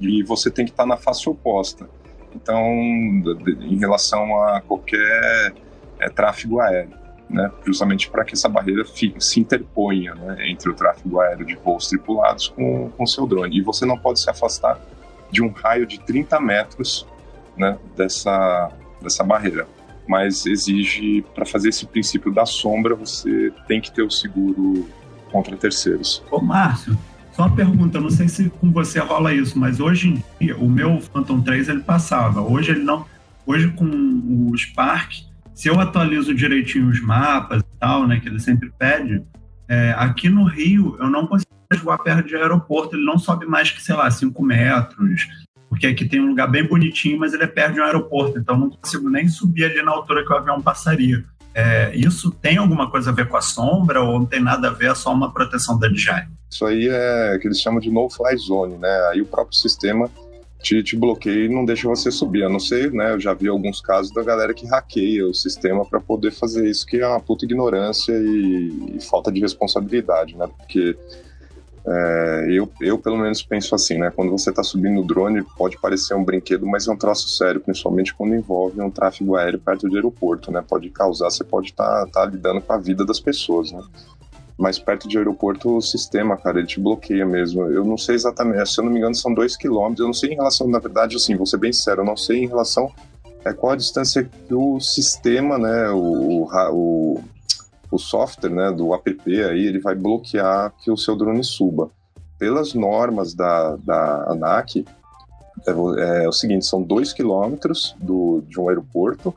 e você tem que estar na face oposta. Então, em relação a qualquer é, tráfego aéreo né, justamente para que essa barreira fique, se interponha né, entre o tráfego aéreo de voos tripulados com o seu drone. E você não pode se afastar de um raio de 30 metros né, dessa, dessa barreira. Mas exige, para fazer esse princípio da sombra, você tem que ter o seguro contra terceiros. Ô, Márcio, só uma pergunta, não sei se com você rola isso, mas hoje em dia, o meu Phantom 3 ele passava. Hoje ele não. Hoje com o Spark, se eu atualizo direitinho os mapas e tal, né, que ele sempre pede, é, aqui no Rio eu não consigo voar perto de aeroporto, ele não sobe mais que, sei lá, 5 metros, porque aqui tem um lugar bem bonitinho, mas ele é perto de um aeroporto, então não consigo nem subir ali na altura que o avião passaria. É, isso tem alguma coisa a ver com a sombra ou não tem nada a ver, é só uma proteção da DJI? Isso aí é que eles chamam de no-fly zone, né? Aí o próprio sistema te, te bloqueia e não deixa você subir. A não ser, né? Eu já vi alguns casos da galera que hackeia o sistema para poder fazer isso, que é uma puta ignorância e, e falta de responsabilidade, né? Porque é, eu, eu, pelo menos, penso assim, né? Quando você está subindo o drone, pode parecer um brinquedo, mas é um troço sério, principalmente quando envolve um tráfego aéreo perto de aeroporto, né? Pode causar, você pode estar tá, tá lidando com a vida das pessoas, né? mais perto de aeroporto, o sistema, cara, ele te bloqueia mesmo. Eu não sei exatamente, se eu não me engano, são dois quilômetros. Eu não sei em relação, na verdade, assim, vou ser bem sério, eu não sei em relação é qual a distância que o sistema, né, o, o, o software, né, do app aí, ele vai bloquear que o seu drone suba. Pelas normas da, da ANAC, é, é o seguinte, são dois quilômetros do, de um aeroporto,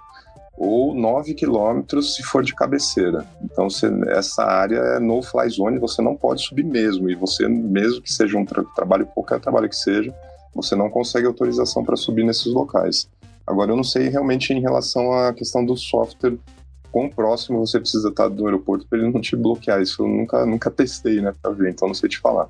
ou 9 quilômetros se for de cabeceira. Então, você, essa área é no fly zone, você não pode subir mesmo. E você, mesmo que seja um tra trabalho, qualquer trabalho que seja, você não consegue autorização para subir nesses locais. Agora, eu não sei realmente em relação à questão do software, quão próximo você precisa estar do aeroporto para ele não te bloquear. Isso eu nunca, nunca testei, né, para ver, então não sei te falar.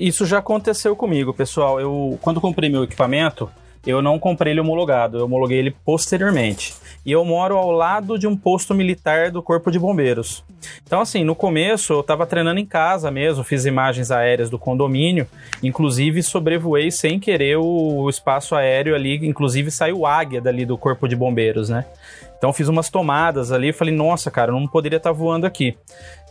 Isso já aconteceu comigo, pessoal. Eu, quando comprei meu equipamento, eu não comprei ele homologado, eu homologuei ele posteriormente. E eu moro ao lado de um posto militar do Corpo de Bombeiros. Então, assim, no começo eu estava treinando em casa mesmo, fiz imagens aéreas do condomínio, inclusive sobrevoei sem querer o espaço aéreo ali, inclusive saiu águia dali do Corpo de Bombeiros, né? Então fiz umas tomadas ali e falei, nossa, cara, não poderia estar tá voando aqui.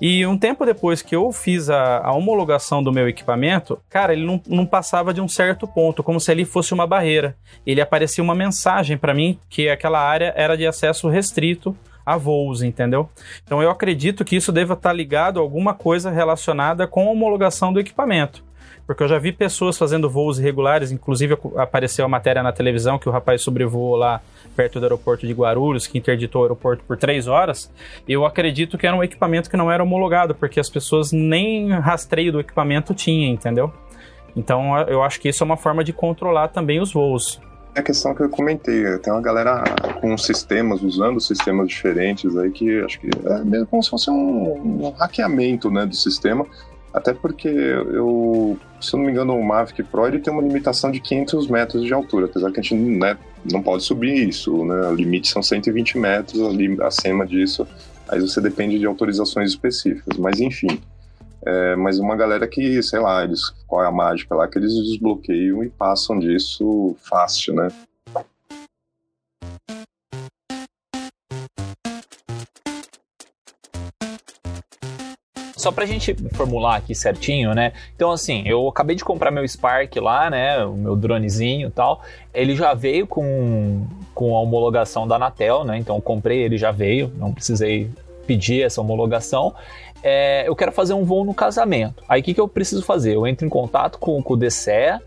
E um tempo depois que eu fiz a, a homologação do meu equipamento, cara, ele não, não, passava de um certo ponto, como se ali fosse uma barreira. Ele aparecia uma mensagem para mim que aquela área era de acesso restrito a voos, entendeu? Então eu acredito que isso deva estar tá ligado a alguma coisa relacionada com a homologação do equipamento. Porque eu já vi pessoas fazendo voos irregulares, inclusive apareceu a matéria na televisão que o rapaz sobrevoou lá perto do aeroporto de Guarulhos, que interditou o aeroporto por três horas, eu acredito que era um equipamento que não era homologado, porque as pessoas nem rastreio do equipamento tinham, entendeu? Então eu acho que isso é uma forma de controlar também os voos. É a questão que eu comentei, tem uma galera com sistemas, usando sistemas diferentes aí, que acho que é mesmo como se fosse um, um hackeamento né, do sistema, até porque eu, se eu não me engano, o Mavic Pro ele tem uma limitação de 500 metros de altura, apesar que a gente né, não pode subir isso, né? O limite são 120 metros ali acima disso. Aí você depende de autorizações específicas. Mas enfim. É, mas uma galera que, sei lá, eles, qual é a mágica lá, que eles desbloqueiam e passam disso fácil, né? Só pra gente formular aqui certinho, né? Então, assim, eu acabei de comprar meu Spark lá, né? O meu dronezinho e tal. Ele já veio com, com a homologação da Anatel, né? Então, eu comprei, ele já veio, não precisei pedir essa homologação. É, eu quero fazer um voo no casamento. Aí, o que, que eu preciso fazer? Eu entro em contato com, com o DCE,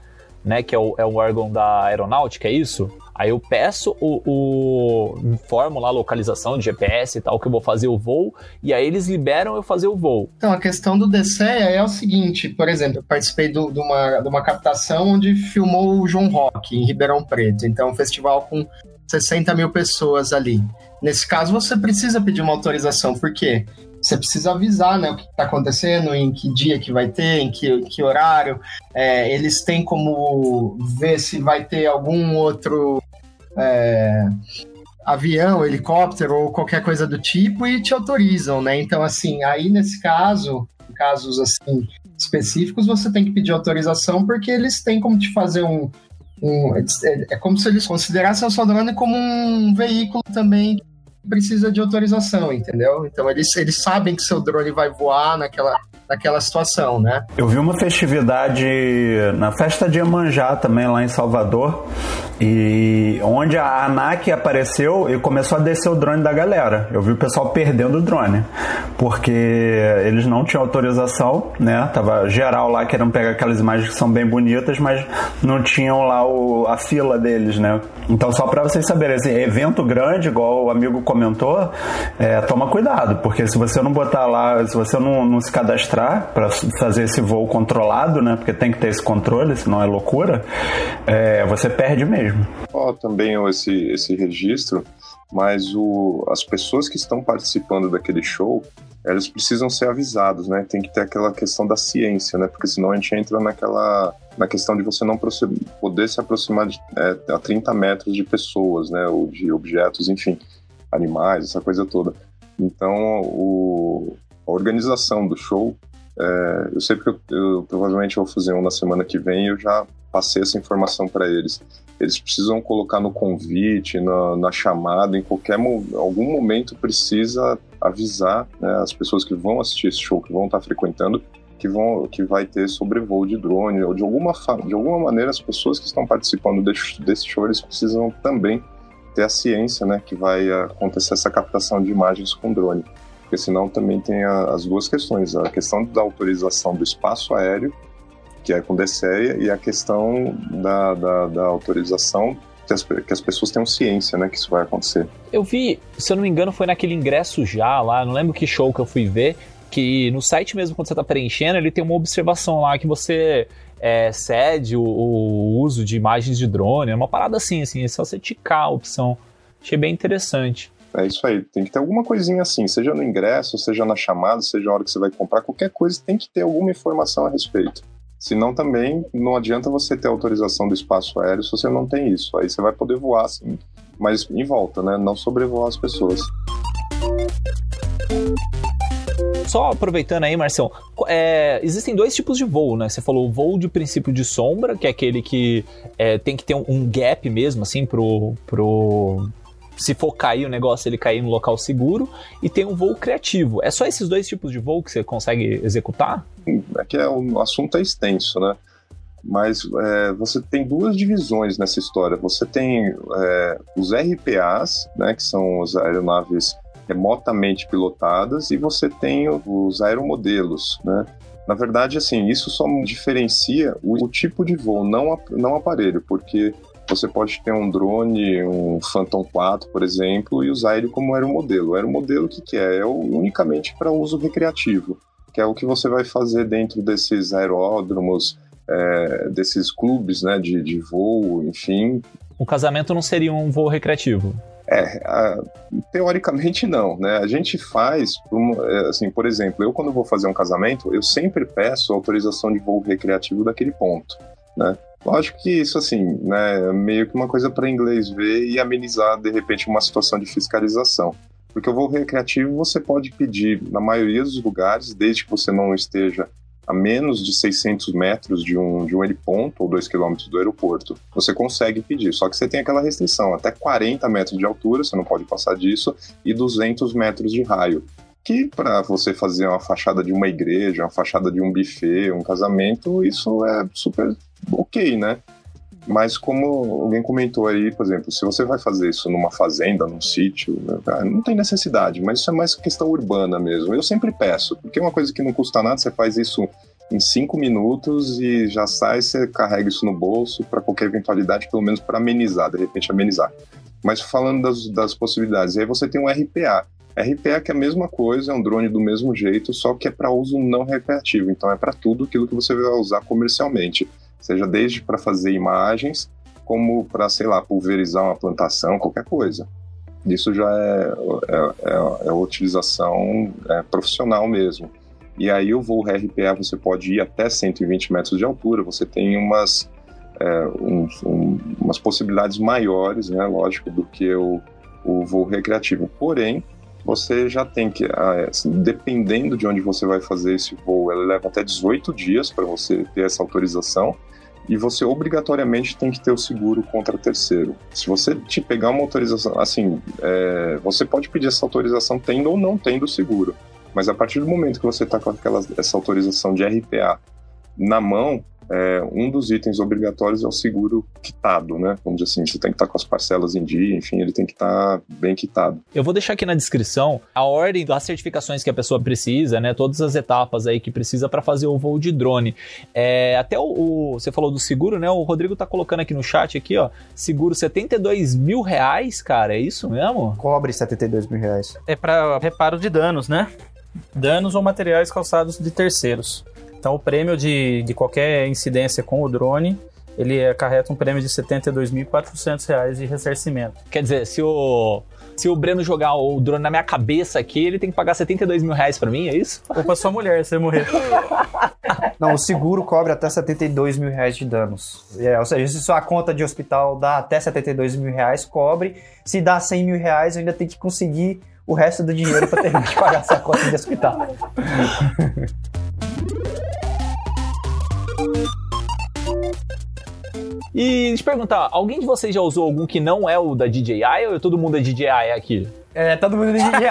né? Que é o, é o órgão da aeronáutica, é isso? Aí eu peço o, o informo lá a localização de GPS e tal que eu vou fazer o voo e aí eles liberam eu fazer o voo. Então a questão do DCEA é o seguinte, por exemplo, eu participei de, uma, de uma captação onde filmou o João Rock em Ribeirão Preto, então um festival com 60 mil pessoas ali. Nesse caso você precisa pedir uma autorização, por quê? Você precisa avisar né, o que está acontecendo, em que dia que vai ter, em que, que horário. É, eles têm como ver se vai ter algum outro é, avião, helicóptero ou qualquer coisa do tipo e te autorizam, né? Então, assim, aí nesse caso, em casos assim específicos, você tem que pedir autorização porque eles têm como te fazer um. um é, é como se eles considerassem o seu drone como um veículo também precisa de autorização, entendeu? Então eles, eles sabem que seu drone vai voar naquela, naquela situação, né? Eu vi uma festividade na festa de Iemanjá também lá em Salvador e onde a ANAC apareceu e começou a descer o drone da galera. Eu vi o pessoal perdendo o drone porque eles não tinham autorização, né? Tava geral lá querendo pegar aquelas imagens que são bem bonitas, mas não tinham lá o, a fila deles, né? Então só para vocês saberem, assim, evento grande, igual o amigo comentou, é, toma cuidado, porque se você não botar lá, se você não, não se cadastrar para fazer esse voo controlado, né? Porque tem que ter esse controle, senão é loucura, é, você perde mesmo. Ó, oh, também esse, esse registro, mas o, as pessoas que estão participando daquele show, elas precisam ser avisadas, né? Tem que ter aquela questão da ciência, né? Porque senão a gente entra naquela na questão de você não poder se aproximar de, é, a 30 metros de pessoas, né? Ou de objetos, enfim animais, essa coisa toda. Então, o, a organização do show, é, eu sei que eu, eu, provavelmente vou fazer um na semana que vem eu já passei essa informação para eles. Eles precisam colocar no convite, na, na chamada, em qualquer algum momento precisa avisar né, as pessoas que vão assistir esse show, que vão estar frequentando, que vão que vai ter sobrevoo de drone ou de alguma de alguma maneira as pessoas que estão participando desse, desse show eles precisam também ter a ciência, né, que vai acontecer essa captação de imagens com drone. Porque senão também tem a, as duas questões, a questão da autorização do espaço aéreo que é com DCEA, e a questão da, da, da autorização que as, que as, pessoas tenham ciência, né, que isso vai acontecer. Eu vi, se eu não me engano, foi naquele ingresso já lá, não lembro que show que eu fui ver, que no site mesmo, quando você está preenchendo, ele tem uma observação lá que você é, cede o, o, uso de imagens de drone, é uma parada assim, assim, é só você ticar a opção. Achei bem interessante. É isso aí, tem que ter alguma coisinha assim, seja no ingresso, seja na chamada, seja a hora que você vai comprar, qualquer coisa tem que ter alguma informação a respeito. Senão também não adianta você ter autorização do espaço aéreo se você não tem isso. Aí você vai poder voar assim, mas em volta, né? Não sobrevoar as pessoas. Só aproveitando aí, Marcelo, é, existem dois tipos de voo, né? Você falou o voo de princípio de sombra, que é aquele que é, tem que ter um, um, gap mesmo, assim, pro, pro, se for cair o negócio, ele cair no local seguro, e tem um voo criativo. É só esses dois tipos de voo que você consegue executar? É que é, o assunto é extenso, né? Mas é, você tem duas divisões nessa história. Você tem é, os RPAs, né, que são as aeronaves remotamente pilotadas, e você tem os aeromodelos, né? Na verdade, assim, isso só diferencia o, o tipo de voo, não, não aparelho, porque você pode ter um drone, um Phantom 4, por exemplo, e usar ele como aeromodelo. O aeromodelo, o que, que é? É unicamente para uso recreativo, que é o que você vai fazer dentro desses aeródromos, é, desses clubes né, de, de voo, enfim. O casamento não seria um voo recreativo? É, a, teoricamente não, né? A gente faz, é, assim, por exemplo, eu quando vou fazer um casamento, eu sempre peço autorização de voo recreativo daquele ponto, né? Lógico que isso, assim, né, é meio que uma coisa para inglês ver e amenizar, de repente, uma situação de fiscalização. Porque o voo recreativo você pode pedir na maioria dos lugares, desde que você não esteja a menos de 600 metros de um, de um heliponto ou 2 quilômetros do aeroporto. Você consegue pedir, só que você tem aquela restrição, até 40 metros de altura, você não pode passar disso, e 200 metros de raio. Que para você fazer uma fachada de uma igreja, uma fachada de um buffet, um casamento, isso é super ok, né? Mas como alguém comentou aí, por exemplo, se você vai fazer isso numa fazenda, num sítio, né, não tem necessidade, mas isso é mais questão urbana mesmo. Eu sempre peço, porque é uma coisa que não custa nada, você faz isso em cinco minutos e já sai, você carrega isso no bolso para qualquer eventualidade, pelo menos para amenizar, de repente amenizar. Mas falando das, das possibilidades, aí você tem um RPA. RPA que é a mesma coisa, é um drone do mesmo jeito, só que é para uso não recreativo, então é para tudo aquilo que você vai usar comercialmente seja desde para fazer imagens, como para, sei lá, pulverizar uma plantação, qualquer coisa. Isso já é, é, é, é utilização é, profissional mesmo. E aí o voo RPA você pode ir até 120 metros de altura, você tem umas, é, um, um, umas possibilidades maiores, né, lógico, do que o, o voo recreativo. Porém, você já tem que, ah, assim, dependendo de onde você vai fazer esse voo, ela leva até 18 dias para você ter essa autorização e você obrigatoriamente tem que ter o seguro contra terceiro. Se você te pegar uma autorização, assim, é, você pode pedir essa autorização tendo ou não tendo o seguro, mas a partir do momento que você está com aquela, essa autorização de RPA na mão, é, um dos itens obrigatórios é o seguro quitado, né? Vamos dizer assim, você tem que estar com as parcelas em dia, enfim, ele tem que estar bem quitado. Eu vou deixar aqui na descrição a ordem das certificações que a pessoa precisa, né? Todas as etapas aí que precisa para fazer o voo de drone. É, até o, o, você falou do seguro, né? O Rodrigo tá colocando aqui no chat aqui, ó, seguro 72 mil reais, cara, é isso mesmo? Cobre 72 mil reais. É para reparo de danos, né? Danos ou materiais causados de terceiros. Então, o prêmio de, de qualquer incidência com o drone, ele acarreta um prêmio de R$ 72.400 de ressarcimento. Quer dizer, se o, se o Breno jogar o drone na minha cabeça aqui, ele tem que pagar 72 mil reais pra mim, é isso? Ou pra sua mulher, se morrer. Não, o seguro cobre até 72 mil reais de danos. É, ou seja, se sua conta de hospital dá até 72 mil reais, cobre. Se dá 100 mil reais, eu ainda tenho que conseguir o resto do dinheiro para terminar de pagar essa conta de hospital. E eu perguntar, alguém de vocês já usou algum que não é o da DJI ou todo mundo é DJI aqui? É, todo mundo é DJI.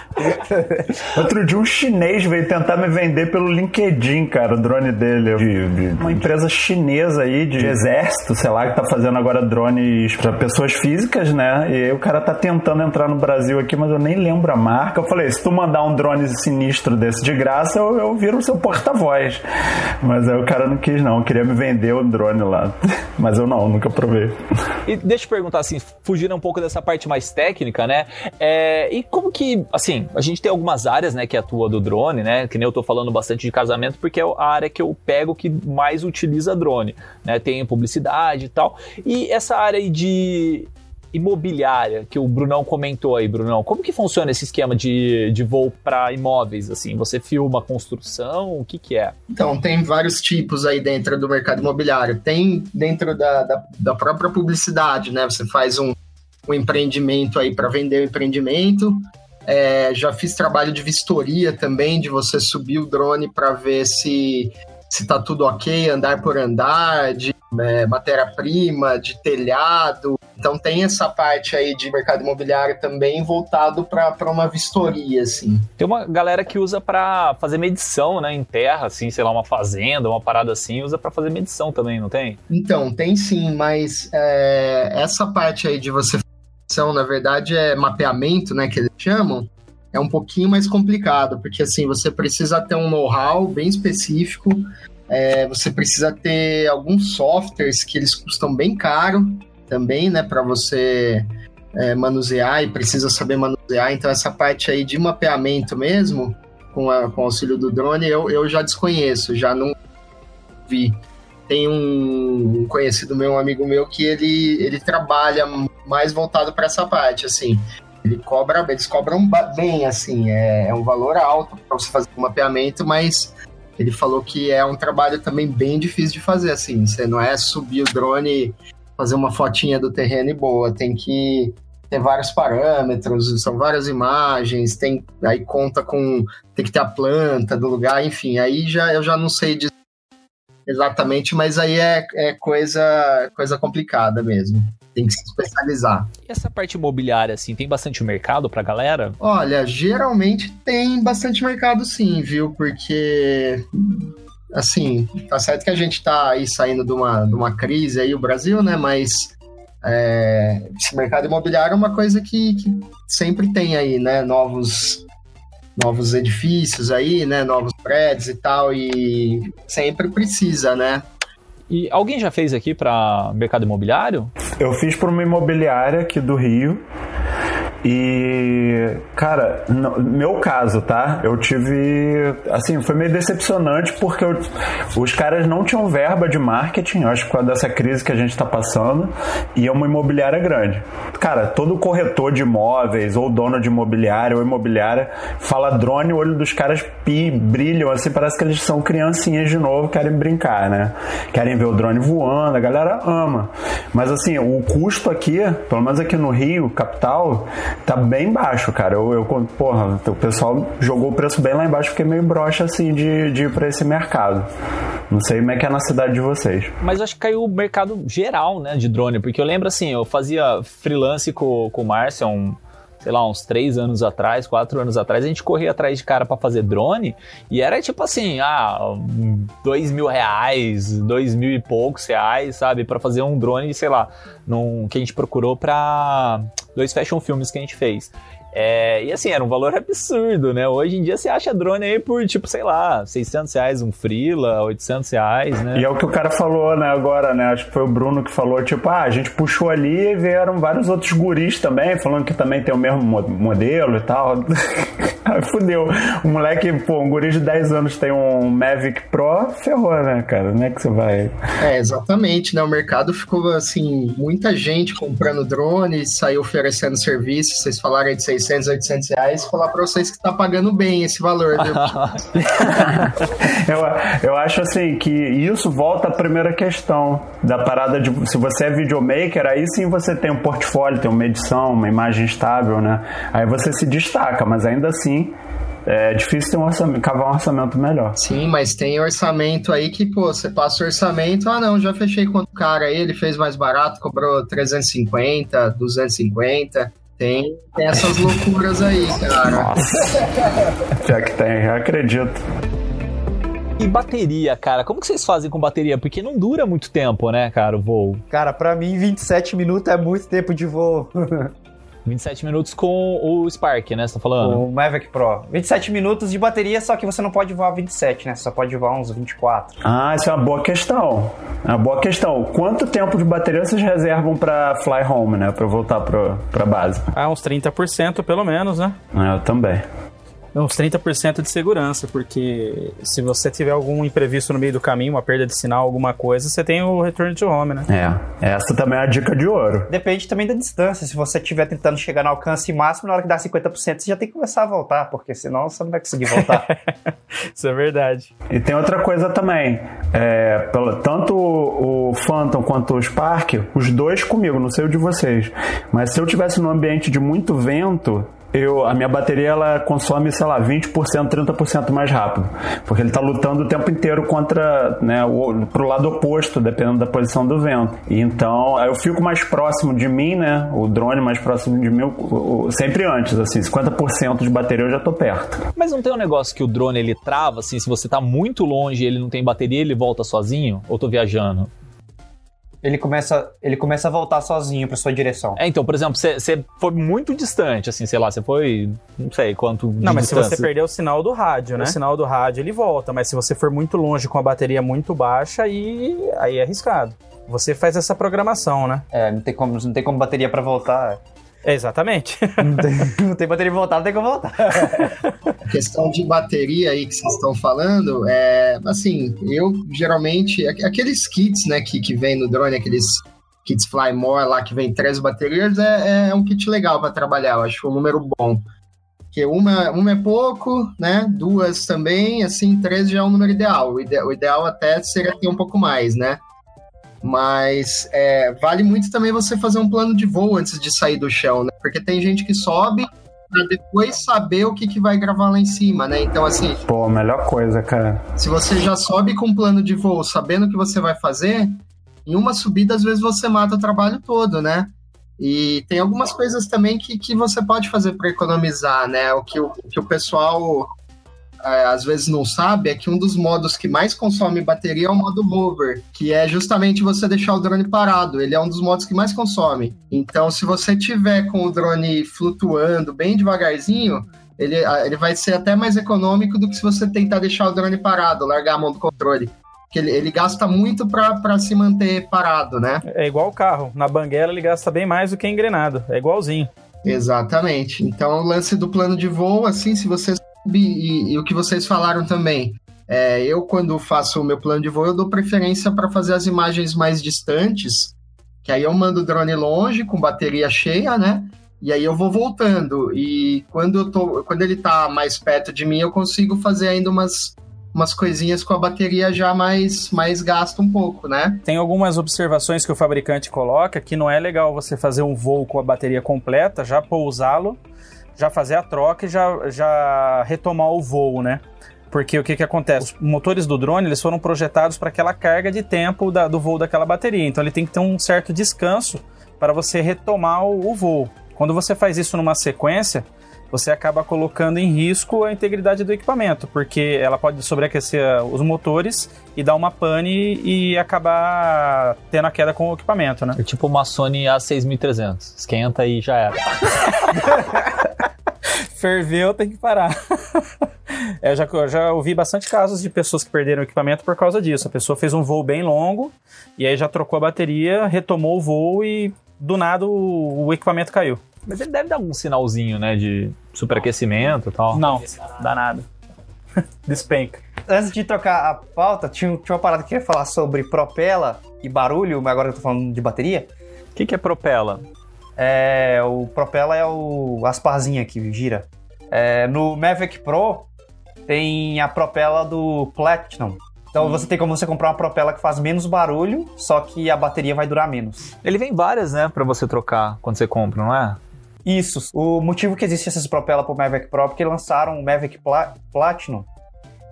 Outro dia um chinês veio tentar me vender pelo LinkedIn, cara, o drone dele. De, de uma empresa chinesa aí, de exército, sei lá, que tá fazendo agora drones para pessoas físicas, né? E aí o cara tá tentando entrar no Brasil aqui, mas eu nem lembro a marca. Eu falei, se tu mandar um drone sinistro desse de graça, eu, eu viro o seu porta-voz. Mas aí o cara não quis, não. Queria me vender o drone lá. Mas eu não, nunca provei. E deixa eu perguntar assim, fugindo um pouco dessa parte mais técnica, né? É, e como que, assim, a gente tem algumas áreas, né, que atua do drone, né? Que nem eu tô falando bastante de casamento, porque é a área que eu pego que mais utiliza drone, né? Tem publicidade e tal. E essa área de imobiliária que o Brunão comentou aí, Brunão. Como que funciona esse esquema de, de voo para imóveis? Assim, você filma a construção? O que que é? Então, tem vários tipos aí dentro do mercado imobiliário. Tem dentro da, da, da própria publicidade, né? Você faz um, um empreendimento aí para vender o empreendimento. É, já fiz trabalho de vistoria também, de você subir o drone para ver se se tá tudo ok, andar por andar, de é, matéria-prima, de telhado. Então tem essa parte aí de mercado imobiliário também voltado para uma vistoria, assim. Tem uma galera que usa para fazer medição, né, em terra, assim, sei lá, uma fazenda, uma parada assim, usa para fazer medição também, não tem? Então, tem sim, mas é, essa parte aí de você na verdade é mapeamento, né, que eles chamam, é um pouquinho mais complicado, porque assim, você precisa ter um know-how bem específico, é, você precisa ter alguns softwares que eles custam bem caro também, né, para você é, manusear e precisa saber manusear. Então, essa parte aí de mapeamento mesmo, com, a, com o auxílio do drone, eu, eu já desconheço, já não vi. Tem um conhecido meu, um amigo meu, que ele, ele trabalha mais voltado para essa parte, assim. Ele cobra, eles cobram bem, assim, é, é um valor alto para você fazer um mapeamento, mas ele falou que é um trabalho também bem difícil de fazer, assim. Você não é subir o drone, fazer uma fotinha do terreno e boa. Tem que ter vários parâmetros, são várias imagens, tem aí conta com tem que ter a planta do lugar, enfim. Aí já eu já não sei dizer exatamente, mas aí é, é coisa coisa complicada mesmo tem que se especializar. E essa parte imobiliária, assim, tem bastante mercado pra galera? Olha, geralmente tem bastante mercado sim, viu? Porque assim, tá certo que a gente tá aí saindo de uma, de uma crise aí, o Brasil, né? Mas é, esse mercado imobiliário é uma coisa que, que, sempre tem aí, né? Novos, novos edifícios aí, né? Novos prédios e tal, e sempre precisa, né? E alguém já fez aqui para mercado imobiliário? Eu fiz para uma imobiliária aqui do Rio. E, cara, no meu caso, tá? Eu tive. Assim, foi meio decepcionante porque eu, os caras não tinham verba de marketing, acho que por causa dessa crise que a gente tá passando, e é uma imobiliária grande. Cara, todo corretor de imóveis, ou dono de imobiliária, ou imobiliária, fala drone, o olho dos caras pi, brilham, assim, parece que eles são criancinhas de novo, querem brincar, né? Querem ver o drone voando, a galera ama. Mas, assim, o custo aqui, pelo menos aqui no Rio, capital, tá bem baixo, cara. Eu, eu porra, o pessoal jogou o preço bem lá embaixo, fiquei meio broxa assim de, de ir pra esse mercado. Não sei como é que é na cidade de vocês. Mas acho que caiu o mercado geral, né, de drone, porque eu lembro assim, eu fazia freelance com, com o Márcio um, sei lá, uns três anos atrás, quatro anos atrás, a gente corria atrás de cara para fazer drone e era tipo assim, ah, dois mil reais, dois mil e poucos reais, sabe, para fazer um drone, sei lá, num, que a gente procurou para dois fashion filmes que a gente fez. É, e assim, era um valor absurdo, né? Hoje em dia você acha drone aí por, tipo, sei lá, 600 reais um Freela, 800 reais, né? E é o que o cara falou, né, agora, né? Acho que foi o Bruno que falou, tipo, ah, a gente puxou ali e vieram vários outros guris também, falando que também tem o mesmo modelo e tal. Aí fudeu. O moleque, pô, um guri de 10 anos tem um Mavic Pro, ferrou, né, cara? Não é que você vai. É, exatamente, né? O mercado ficou assim, muita gente comprando drone, saiu oferecendo serviço. Vocês falaram de 600, 800 reais. Falar pra vocês que tá pagando bem esse valor, viu? eu, eu acho assim que isso volta à primeira questão da parada de se você é videomaker, aí sim você tem um portfólio, tem uma edição, uma imagem estável, né? Aí você se destaca, mas ainda assim é difícil ter um orçamento, cavar um orçamento melhor. Sim, mas tem orçamento aí que, pô, você passa o orçamento, ah não, já fechei com o cara aí, ele fez mais barato, cobrou 350, 250. Tem, tem essas loucuras aí, cara. Já que tem, eu acredito. E bateria, cara? Como que vocês fazem com bateria? Porque não dura muito tempo, né, cara, o voo. Cara, pra mim 27 minutos é muito tempo de voo. 27 minutos com o Spark, né? Você tá falando? O Mavic Pro. 27 minutos de bateria, só que você não pode voar 27, né? Você só pode voar uns 24. Ah, isso é uma boa questão. É uma boa questão. Quanto tempo de bateria vocês reservam pra fly home, né? Pra voltar pro, pra base? Ah, uns 30% pelo menos, né? É, eu também. Uns 30% de segurança, porque se você tiver algum imprevisto no meio do caminho, uma perda de sinal, alguma coisa, você tem o return to home, né? É, essa também é a dica de ouro. Depende também da distância. Se você estiver tentando chegar no alcance máximo, na hora que dá 50%, você já tem que começar a voltar, porque senão você não vai conseguir voltar. Isso é verdade. E tem outra coisa também. É, pelo, tanto o, o Phantom quanto o Spark, os dois comigo, não sei o de vocês. Mas se eu tivesse num ambiente de muito vento, eu, a minha bateria ela consome, sei lá, 20%, 30% mais rápido. Porque ele está lutando o tempo inteiro contra, né, o, pro lado oposto, dependendo da posição do vento. Então, eu fico mais próximo de mim, né, o drone mais próximo de mim, sempre antes, assim, 50% de bateria eu já tô perto. Mas não tem um negócio que o drone ele trava, assim, se você tá muito longe e ele não tem bateria, ele volta sozinho? Ou tô viajando? Ele começa, ele começa a voltar sozinho para sua direção. É, então, por exemplo, você foi muito distante, assim, sei lá, você foi, não sei quanto Não, mas distância. se você perder o sinal do rádio, né? O sinal do rádio ele volta, mas se você for muito longe com a bateria muito baixa, aí, aí é arriscado. Você faz essa programação, né? É, não tem como, não tem como bateria para voltar. Exatamente. Não tem, não tem bateria voltar, não tem como voltar. A questão de bateria aí que vocês estão falando, é assim, eu geralmente, aqueles kits, né, que, que vem no drone, aqueles kits Fly More lá que vem três baterias, é, é um kit legal para trabalhar, eu acho um número bom. Porque uma, uma é pouco, né? Duas também, assim, três já é um número ideal. O, ide o ideal até seria ter um pouco mais, né? Mas é, vale muito também você fazer um plano de voo antes de sair do chão, né? Porque tem gente que sobe para depois saber o que, que vai gravar lá em cima, né? Então, assim. Pô, melhor coisa, cara. Se você já sobe com um plano de voo sabendo o que você vai fazer, em uma subida, às vezes você mata o trabalho todo, né? E tem algumas coisas também que, que você pode fazer para economizar, né? O que o, que o pessoal às vezes não sabe é que um dos modos que mais consome bateria é o modo hover, que é justamente você deixar o drone parado. Ele é um dos modos que mais consome. Então, se você tiver com o drone flutuando bem devagarzinho, ele, ele vai ser até mais econômico do que se você tentar deixar o drone parado, largar a mão do controle. Que ele, ele gasta muito para se manter parado, né? É igual o carro. Na banguela ele gasta bem mais do que engrenado. É igualzinho. Exatamente. Então, o lance do plano de voo, assim, se você e, e, o que vocês falaram também. É, eu, quando faço o meu plano de voo, eu dou preferência para fazer as imagens mais distantes, que aí eu mando o drone longe, com bateria cheia, né? E aí eu vou voltando. E quando, eu tô, quando ele está mais perto de mim, eu consigo fazer ainda umas, umas coisinhas com a bateria já mais, mais gasta um pouco, né? Tem algumas observações que o fabricante coloca que não é legal você fazer um voo com a bateria completa, já pousá-lo já fazer a troca e já, já retomar o voo, né? Porque o que, que acontece? Os motores do drone eles foram projetados para aquela carga de tempo da, do voo daquela bateria. Então ele tem que ter um certo descanso para você retomar o, o voo. Quando você faz isso numa sequência, você acaba colocando em risco a integridade do equipamento, porque ela pode sobreaquecer os motores e dar uma pane e acabar tendo a queda com o equipamento, né? É tipo uma Sony A6300, esquenta e já era. Ferveu, tem que parar. É, eu já, eu já ouvi bastante casos de pessoas que perderam o equipamento por causa disso. A pessoa fez um voo bem longo e aí já trocou a bateria, retomou o voo e do nada o, o equipamento caiu. Mas ele deve dar algum sinalzinho, né, de superaquecimento e tal. Não, dá nada. Despenca. Antes de trocar a pauta, tinha, tinha uma parada que eu ia falar sobre propela e barulho, mas agora eu tô falando de bateria. O que, que é propela? É, o propela é o asparzinha que gira. É, no Mavic Pro tem a propela do Platinum. Então você tem como você comprar uma propela que faz menos barulho, só que a bateria vai durar menos. Ele vem várias, né, para você trocar quando você compra, não é? Isso. O motivo que existe essas propelas pro Mavic Pro é porque lançaram o Mavic Pla Platinum.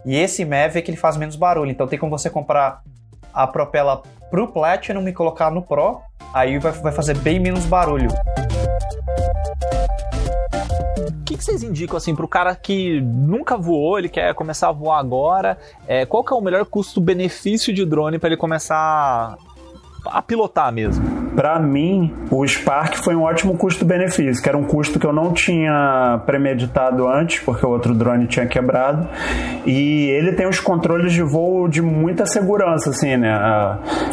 E esse Mavic ele faz menos barulho. Então tem como você comprar a propela pro Platinum e colocar no Pro. Aí vai, vai fazer bem menos barulho. O que, que vocês indicam assim pro cara que nunca voou, ele quer começar a voar agora? É, qual que é o melhor custo-benefício de drone para ele começar a pilotar mesmo? Para mim, o Spark foi um ótimo custo-benefício, que era um custo que eu não tinha premeditado antes, porque o outro drone tinha quebrado. E ele tem os controles de voo de muita segurança, assim, né?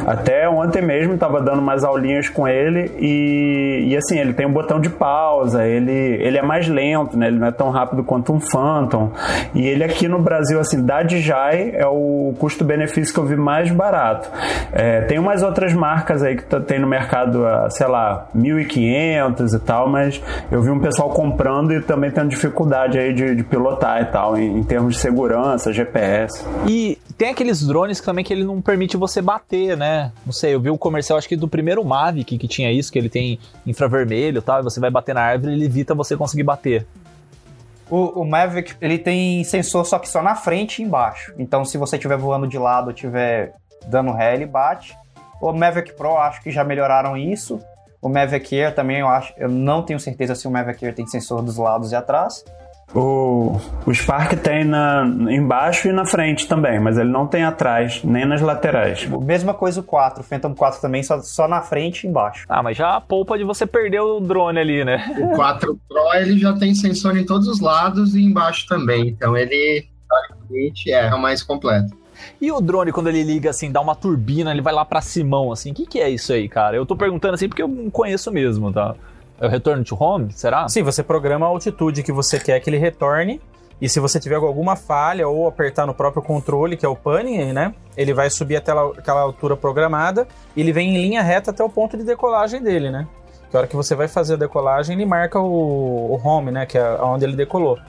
Até ontem mesmo estava dando mais aulinhas com ele e, e assim, ele tem um botão de pausa, ele, ele é mais lento, né? Ele não é tão rápido quanto um Phantom. E ele aqui no Brasil, assim, da DJI é o custo-benefício que eu vi mais barato. É, tem umas outras marcas aí que tem no mercado a, sei lá, 1.500 e tal, mas eu vi um pessoal comprando e também tendo dificuldade aí de, de pilotar e tal, em, em, termos de segurança, GPS. E tem aqueles drones também que ele não permite você bater, né? Não sei, eu vi o um comercial, acho que do primeiro Mavic que tinha isso, que ele tem infravermelho e tal, e você vai bater na árvore e ele evita você conseguir bater. O, o, Mavic, ele tem sensor só que só na frente e embaixo. Então, se você estiver voando de lado ou estiver dando ré, ele bate. O Mavic Pro acho que já melhoraram isso. O Mavic Air também eu acho, eu não tenho certeza se o Mavic Air tem sensor dos lados e atrás. O, o Spark tem na, embaixo e na frente também, mas ele não tem atrás, nem nas laterais. Mesma coisa o 4, o Phantom 4 também, só, só na frente e embaixo. Ah, mas já a poupa de você perder o drone ali, né? O 4 Pro ele já tem sensor em todos os lados e embaixo também, então ele, teoricamente, é o mais completo. E o drone, quando ele liga assim, dá uma turbina, ele vai lá pra Simão, assim, o que, que é isso aí, cara? Eu tô perguntando assim porque eu não conheço mesmo, tá? É o return to home, será? Sim, você programa a altitude que você quer que ele retorne. E se você tiver alguma falha ou apertar no próprio controle, que é o panning, né? Ele vai subir até aquela altura programada e ele vem em linha reta até o ponto de decolagem dele, né? Que a hora que você vai fazer a decolagem, ele marca o, o home, né? Que é onde ele decolou.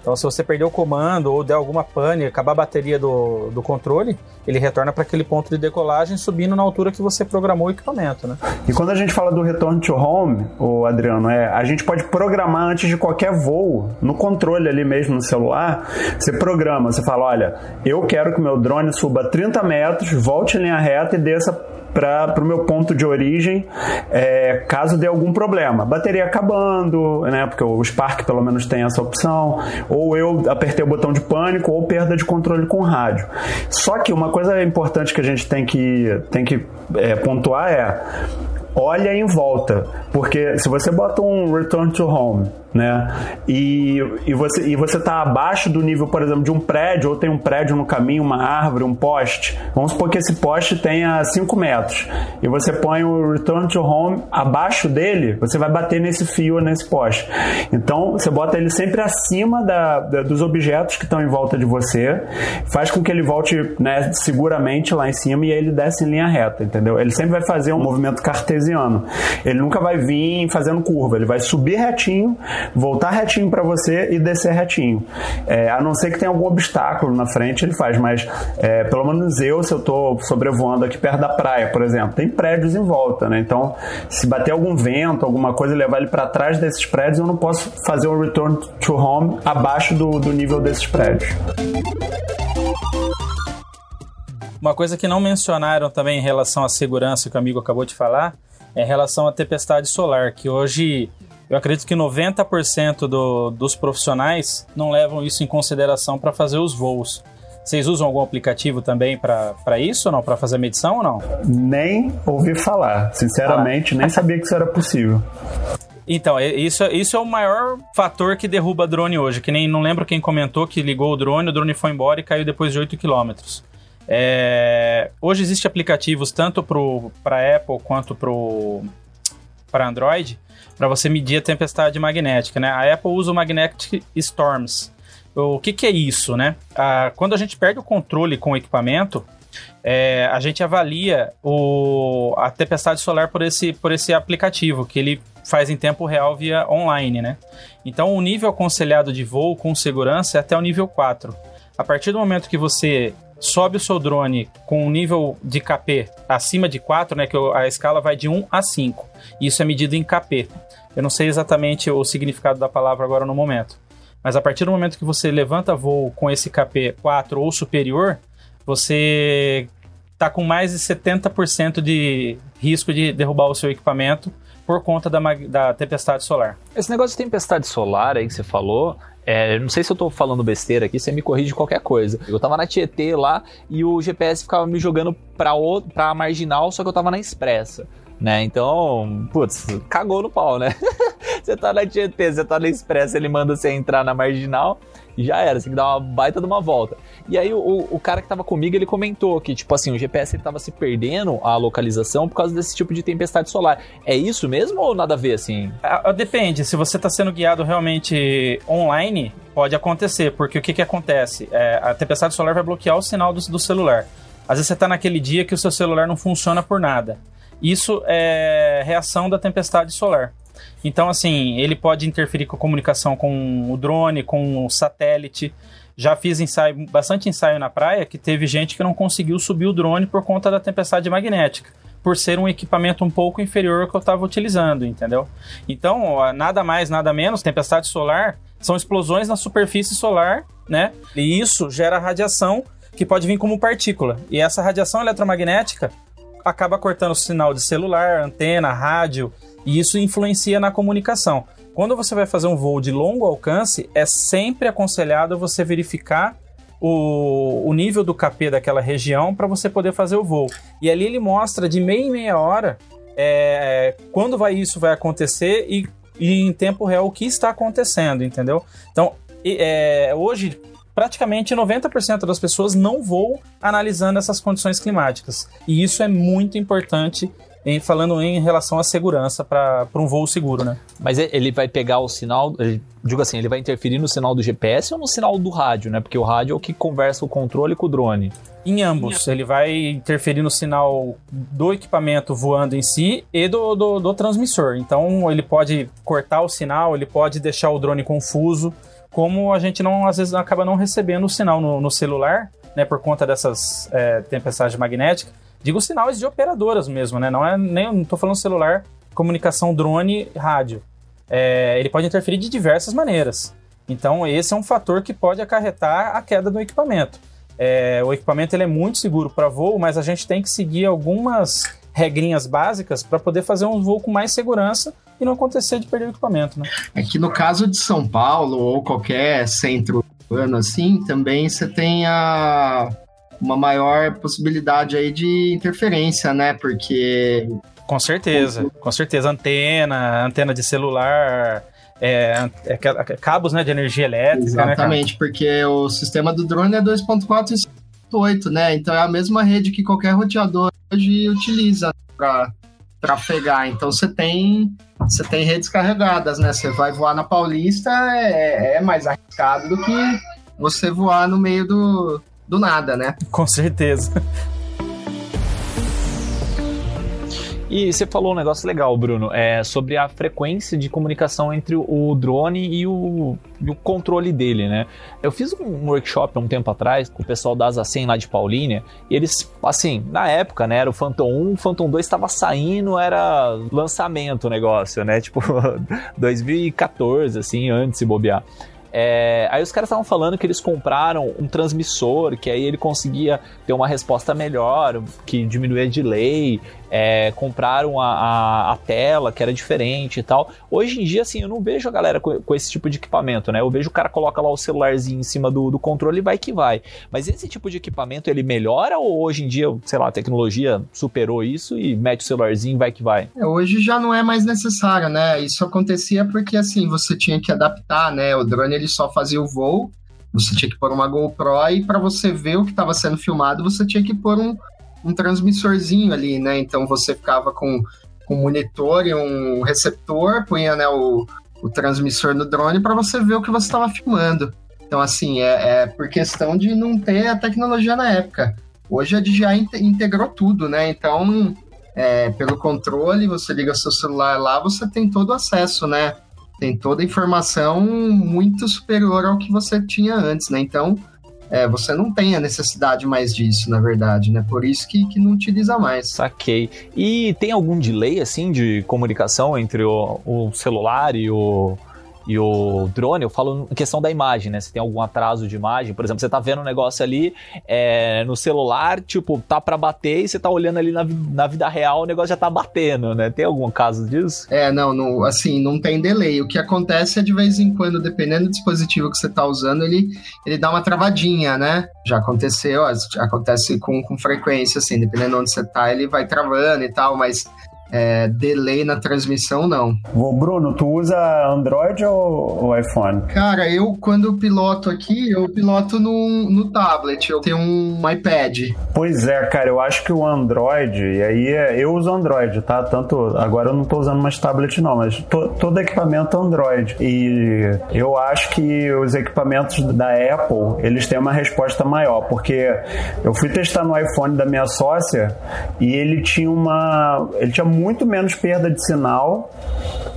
Então, se você perder o comando ou der alguma pane, acabar a bateria do, do controle, ele retorna para aquele ponto de decolagem subindo na altura que você programou o equipamento, né? E quando a gente fala do return to home, o Adriano, é, a gente pode programar antes de qualquer voo, no controle ali mesmo no celular, você programa, você fala, olha, eu quero que meu drone suba 30 metros, volte em linha reta e desça para o meu ponto de origem é, caso dê algum problema. Bateria acabando, né? Porque o Spark pelo menos tem essa opção. Ou eu apertei o botão de pânico ou perda de controle com rádio. Só que uma coisa importante que a gente tem que, tem que é, pontuar é olha em volta, porque se você bota um return to home né? E, e você e você está abaixo do nível, por exemplo, de um prédio ou tem um prédio no caminho, uma árvore, um poste. Vamos supor que esse poste tenha 5 metros e você põe o return to home abaixo dele, você vai bater nesse fio ou nesse poste. Então você bota ele sempre acima da, da, dos objetos que estão em volta de você, faz com que ele volte né, seguramente lá em cima e aí ele desce em linha reta, entendeu? Ele sempre vai fazer um movimento cartesiano. Ele nunca vai vir fazendo curva, ele vai subir retinho voltar retinho para você e descer retinho. É, a não ser que tenha algum obstáculo na frente, ele faz, mas é, pelo menos eu, se eu estou sobrevoando aqui perto da praia, por exemplo, tem prédios em volta, né? Então, se bater algum vento, alguma coisa levar ele para trás desses prédios, eu não posso fazer um return to home abaixo do, do nível desses prédios. Uma coisa que não mencionaram também em relação à segurança que o amigo acabou de falar é em relação à tempestade solar, que hoje eu acredito que 90% do, dos profissionais não levam isso em consideração para fazer os voos. Vocês usam algum aplicativo também para isso ou não? Para fazer medição ou não? Nem ouvi falar. Sinceramente, ah. nem sabia que isso era possível. Então, isso, isso é o maior fator que derruba drone hoje. Que nem não lembro quem comentou que ligou o drone, o drone foi embora e caiu depois de 8 km. É, hoje existem aplicativos tanto para Apple quanto para Android para você medir a tempestade magnética, né? A Apple usa o Magnetic Storms. O que, que é isso, né? Ah, quando a gente perde o controle com o equipamento, é, a gente avalia o, a tempestade solar por esse, por esse aplicativo, que ele faz em tempo real via online, né? Então, o nível aconselhado de voo com segurança é até o nível 4. A partir do momento que você sobe o seu drone com um nível de KP acima de 4, né, que a escala vai de 1 a 5. Isso é medido em KP. Eu não sei exatamente o significado da palavra agora no momento. Mas a partir do momento que você levanta voo com esse KP 4 ou superior, você tá com mais de 70% de risco de derrubar o seu equipamento por conta da, da tempestade solar. Esse negócio de tempestade solar aí que você falou, é, não sei se eu tô falando besteira aqui, você me corrige qualquer coisa. Eu tava na Tietê lá e o GPS ficava me jogando pra, o, pra marginal, só que eu tava na expressa. Né? Então, putz, cagou no pau, né? você tá na Tietê, você tá na expressa, ele manda você entrar na marginal já era, você tem que dar uma baita de uma volta. E aí o, o cara que tava comigo, ele comentou que, tipo assim, o GPS ele tava se perdendo a localização por causa desse tipo de tempestade solar. É isso mesmo ou nada a ver, assim? Ah, ah, Depende, se você está sendo guiado realmente online, pode acontecer, porque o que, que acontece? É, a tempestade solar vai bloquear o sinal do, do celular. Às vezes você está naquele dia que o seu celular não funciona por nada. Isso é reação da tempestade solar. Então, assim, ele pode interferir com a comunicação com o drone, com o satélite. Já fiz ensaio, bastante ensaio na praia que teve gente que não conseguiu subir o drone por conta da tempestade magnética, por ser um equipamento um pouco inferior ao que eu estava utilizando, entendeu? Então, nada mais, nada menos, tempestade solar são explosões na superfície solar, né? E isso gera radiação que pode vir como partícula. E essa radiação eletromagnética acaba cortando o sinal de celular, antena, rádio, e isso influencia na comunicação. Quando você vai fazer um voo de longo alcance, é sempre aconselhado você verificar o, o nível do KP daquela região para você poder fazer o voo. E ali ele mostra de meia em meia hora é, quando vai isso vai acontecer e, e em tempo real o que está acontecendo, entendeu? Então, é, hoje praticamente 90% das pessoas não voam analisando essas condições climáticas. E isso é muito importante em, falando em relação à segurança para um voo seguro, né? Mas ele vai pegar o sinal, digo assim, ele vai interferir no sinal do GPS ou no sinal do rádio, né? Porque o rádio é o que conversa o controle com o drone. Em ambos, ele vai interferir no sinal do equipamento voando em si e do, do, do transmissor. Então ele pode cortar o sinal, ele pode deixar o drone confuso, como a gente não às vezes acaba não recebendo o sinal no, no celular, né, por conta dessas é, tempestades magnéticas. Digo sinais de operadoras mesmo, né? Não é nem não tô falando celular, comunicação drone, rádio. É, ele pode interferir de diversas maneiras. Então esse é um fator que pode acarretar a queda do equipamento. É, o equipamento ele é muito seguro para voo, mas a gente tem que seguir algumas regrinhas básicas para poder fazer um voo com mais segurança e não acontecer de perder o equipamento, né? É que no caso de São Paulo ou qualquer centro urbano assim, também você tem a, uma maior possibilidade aí de interferência, né? Porque Com certeza, com certeza. Antena, antena de celular, é, é, ca- cabos né, de energia elétrica, né? Exatamente, porque o sistema do drone é 2.4 e 5.8, né? Então é a mesma rede que qualquer roteador hoje utiliza para trafegar. Então você tem você tem redes carregadas, né? Você vai voar na Paulista é, é mais arriscado do que você voar no meio do, do nada, né? Com certeza. E você falou um negócio legal, Bruno, é, sobre a frequência de comunicação entre o drone e o, e o controle dele, né? Eu fiz um workshop há um tempo atrás com o pessoal da Asa 100 lá de Paulínia, e eles, assim, na época, né, era o Phantom 1, o Phantom 2 estava saindo, era lançamento o negócio, né? Tipo, 2014, assim, antes de bobear. É, aí os caras estavam falando que eles compraram um transmissor, que aí ele conseguia ter uma resposta melhor, que diminuía delay, é, compraram a, a, a tela, que era diferente e tal. Hoje em dia, assim, eu não vejo a galera com, com esse tipo de equipamento, né? Eu vejo o cara coloca lá o celularzinho em cima do, do controle e vai que vai. Mas esse tipo de equipamento, ele melhora ou hoje em dia, sei lá, a tecnologia superou isso e mete o celularzinho e vai que vai? É, hoje já não é mais necessário, né? Isso acontecia porque assim você tinha que adaptar, né? O drone ele só fazia o voo, você tinha que pôr uma GoPro e para você ver o que estava sendo filmado você tinha que pôr um, um transmissorzinho ali, né? Então você ficava com, um monitor e um receptor, punha né, o, o transmissor no drone para você ver o que você estava filmando. Então assim é, é por questão de não ter a tecnologia na época. Hoje a DJI inte- integrou tudo, né? Então é, pelo controle, você liga seu celular lá, você tem todo o acesso, né? Tem toda a informação muito superior ao que você tinha antes, né? Então, é, você não tem a necessidade mais disso, na verdade, né? Por isso que, que não utiliza mais. Saquei. E tem algum delay, assim, de comunicação entre o, o celular e o, e o drone, eu falo em questão da imagem, né? Se tem algum atraso de imagem, por exemplo, você tá vendo um negócio ali é, no celular, tipo, tá para bater e você tá olhando ali na, na vida real, o negócio já tá batendo, né? Tem algum caso disso? É, não, não, assim, não tem delay. O que acontece é de vez em quando, dependendo do dispositivo que você tá usando, ele, ele dá uma travadinha, né? Já aconteceu, acontece com, com frequência, assim, dependendo de onde você tá, ele vai travando e tal, mas é, delay na transmissão, não. Ô, Bruno, tu usa Android ou, ou, iPhone? Cara, eu quando piloto aqui, eu piloto no, no tablet, eu tenho um iPad. Pois é, cara, eu acho que o Android, e aí é, eu uso Android, tá? Tanto, agora eu não tô usando mais tablet não, mas to, todo equipamento é Android. E eu acho que os equipamentos da Apple, eles têm uma resposta maior, porque eu fui testar no iPhone da minha sócia e ele tinha uma... ele tinha muito menos perda de sinal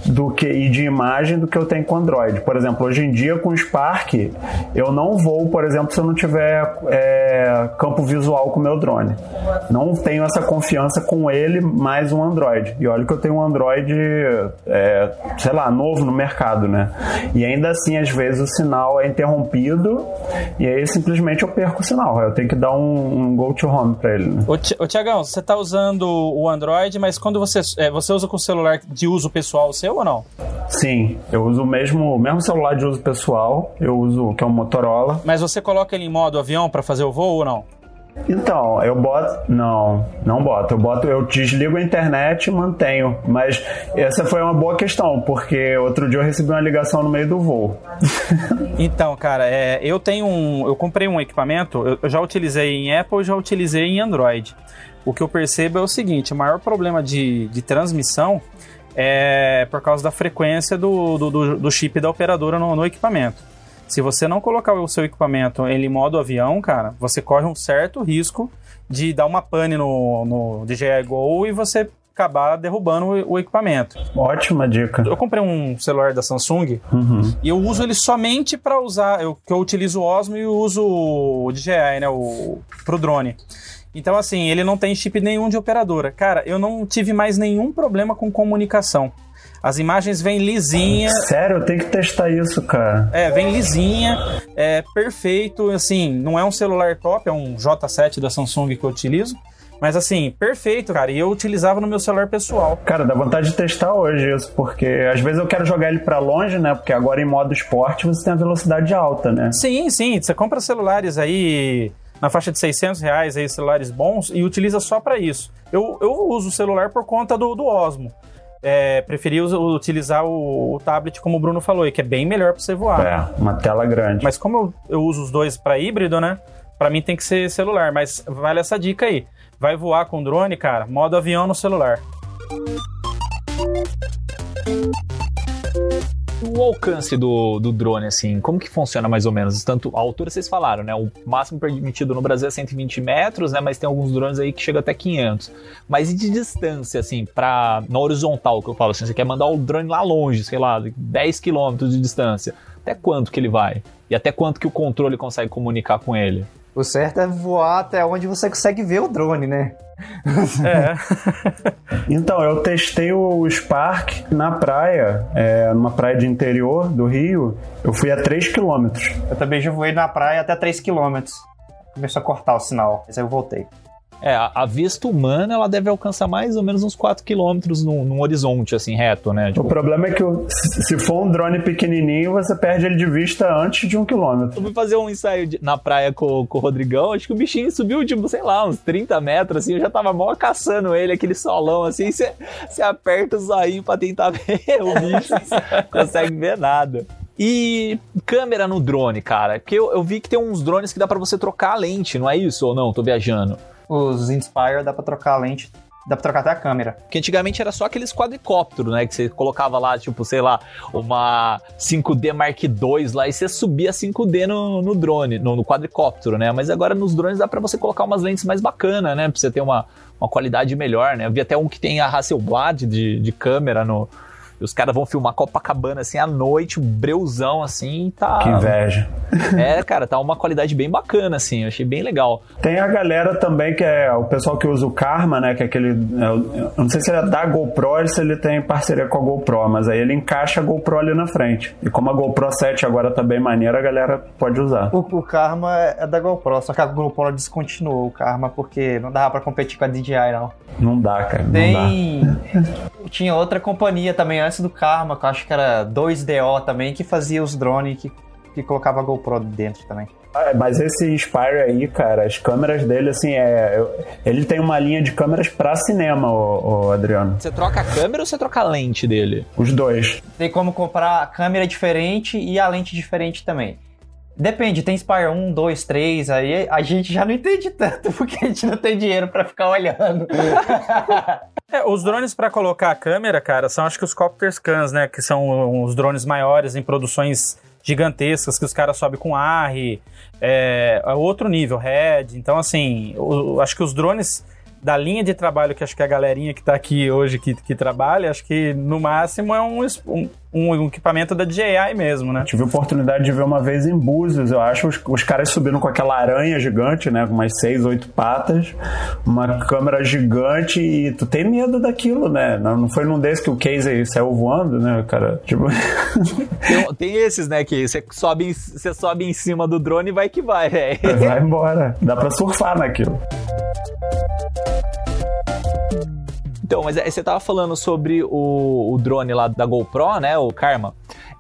do que e de imagem do que eu tenho com Android. Por exemplo, hoje em dia com o Spark, eu não vou, por exemplo, se eu não tiver é, campo visual com o meu drone. Não tenho essa confiança com ele mais um Android. E olha que eu tenho um Android, é, sei lá, novo no mercado, né? E ainda assim, às vezes o sinal é interrompido e aí simplesmente eu perco o sinal. Eu tenho que dar um, um go to home para ele. Né? Ô, Tiagão, você está usando o Android, mas quando você, é, você usa com o celular de uso pessoal seu ou não? Sim, eu uso o mesmo, mesmo celular de uso pessoal, eu uso que é um Motorola. Mas você coloca ele em modo avião para fazer o voo ou não? Então, eu boto. Não, não boto. Eu boto, eu desligo a internet e mantenho. Mas essa foi uma boa questão, porque outro dia eu recebi uma ligação no meio do voo. então, cara, é, eu tenho um. Eu comprei um equipamento, eu, eu já utilizei em Apple já utilizei em Android. O que eu percebo é o seguinte: o maior problema de, de transmissão é por causa da frequência do, do, do chip da operadora no, no, equipamento. Se você não colocar o seu equipamento em modo avião, cara, você corre um certo risco de dar uma pane no, no DJI Go e você acabar derrubando o, equipamento. Ótima dica. Eu comprei um celular da Samsung uhum. e eu uso ele somente para usar, eu, que eu utilizo o Osmo e uso o DJI, né, o pro drone. Então, assim, ele não tem chip nenhum de operadora. Cara, eu não tive mais nenhum problema com comunicação. As imagens vêm lisinha. Sério, eu tenho que testar isso, cara. É, vem lisinha, é perfeito, assim, não é um celular top, é um J7 da Samsung que eu utilizo. Mas assim, perfeito, cara. E eu utilizava no meu celular pessoal. Cara, dá vontade de testar hoje isso, porque às vezes eu quero jogar ele para longe, né? Porque agora em modo esporte você tem a velocidade alta, né? Sim, sim. Você compra celulares aí na faixa de 600 reais aí, celulares bons e utiliza só para isso. Eu, eu uso o celular por conta do, do Osmo. É, preferi utilizar o, o, tablet, como o Bruno falou, que é bem melhor para você voar. É, uma tela grande. Mas como eu, eu uso os dois para híbrido, né? Para mim tem que ser celular, mas vale essa dica aí. Vai voar com drone, cara, modo avião no celular o alcance do, do drone, assim, como que funciona mais ou menos? Tanto a altura vocês falaram, né? O máximo permitido no Brasil é 120 metros, né? Mas tem alguns drones aí que chegam até 500. Mas e de distância, assim, pra, na horizontal, que eu falo assim, você quer mandar o drone lá longe, sei lá, 10 quilômetros de distância. Até quanto que ele vai? E até quanto que o controle consegue comunicar com ele? O certo é voar até onde você consegue ver o drone, né? É. então, eu testei o Spark na praia, é, numa praia de interior do Rio. Eu fui a 3 km. Eu também já voei na praia até 3 km. Começou a cortar o sinal, mas aí eu voltei. É, a, vista humana ela deve alcançar mais ou menos uns 4 km num, num horizonte, assim, reto, né? Tipo... O problema é que se for um drone pequenininho, você perde ele de vista antes de um quilômetro. Eu fui fazer um ensaio de, na praia com, com o Rodrigão, acho que o bichinho subiu, tipo, sei lá, uns 30 metros, assim, eu já tava mó caçando ele, aquele solão, assim, você aperta o zoinho pra tentar ver o bicho, não consegue ver nada. E câmera no drone, cara. Porque eu, eu, vi que tem uns drones que dá para você trocar a lente, não é isso? Ou não? Tô viajando os Inspire dá pra trocar a lente Dá pra trocar até a câmera. Que antigamente era só aqueles quadricópteros, né? Que você colocava lá, tipo, sei lá, uma 5D Mark II lá e você subia 5D no, no drone, no, no, quadricóptero, né? Mas agora nos drones dá pra você colocar umas lentes mais bacanas, né? Pra você ter uma, uma qualidade melhor, né? Eu vi até um que tem a Hasselblad de, de câmera no, E os caras vão filmar Copacabana assim à noite, um breuzão assim, tá. Que inveja. É, cara, tá uma qualidade bem bacana, assim, eu achei bem legal. Tem a galera também que é o pessoal que usa o Karma, né? Que é aquele. Eu não sei se ele é da GoPro ou se ele tem parceria com a GoPro, mas aí ele encaixa a GoPro ali na frente. E como a GoPro 7 agora tá bem maneira, a galera pode usar. O, o Karma é da GoPro, só que a GoPro descontinuou o Karma porque não dava pra competir com a DJI, não. Não dá, cara. Não Tem. Tinha outra companhia também antes do Karma, que eu acho que era 2DO também, que fazia os drones que, que colocava a GoPro dentro também. Ah, Mas esse Inspire aí, cara, as câmeras dele, assim, é. eu- Ele tem uma linha de câmeras pra cinema, o, Adriano. Você troca a câmera ou você troca a lente dele? Os dois. Tem como comprar a câmera diferente e a lente diferente também. Depende, tem Spire 1, 2, 3, aí a gente já não entende tanto, porque a gente não tem dinheiro pra ficar olhando. É, os drones para colocar a câmera, cara, são acho que os Copter Scans, né? Que são os drones maiores em produções gigantescas que os caras sobem com ARRI, é, é outro nível, Red. Então, assim, o- acho que os drones da linha de trabalho que acho que a galerinha que tá aqui hoje que, que trabalha, acho que no máximo é um, um, um equipamento da DJI mesmo, né? Tive a oportunidade de ver uma vez em Búzios, eu acho, os, os caras subindo com aquela aranha gigante, né? Com umas seis, oito patas, uma câmera gigante e tu tem medo daquilo, né? Não, não foi num desses que o Casey saiu voando, né, cara? Tipo. Tem, tem esses, né, que você sobe, em- você sobe em cima do drone e vai que vai, velho. Vai embora. Dá pra surfar naquilo. Então, mas é, você tava falando sobre o, o drone lá da GoPro, né, o Karma.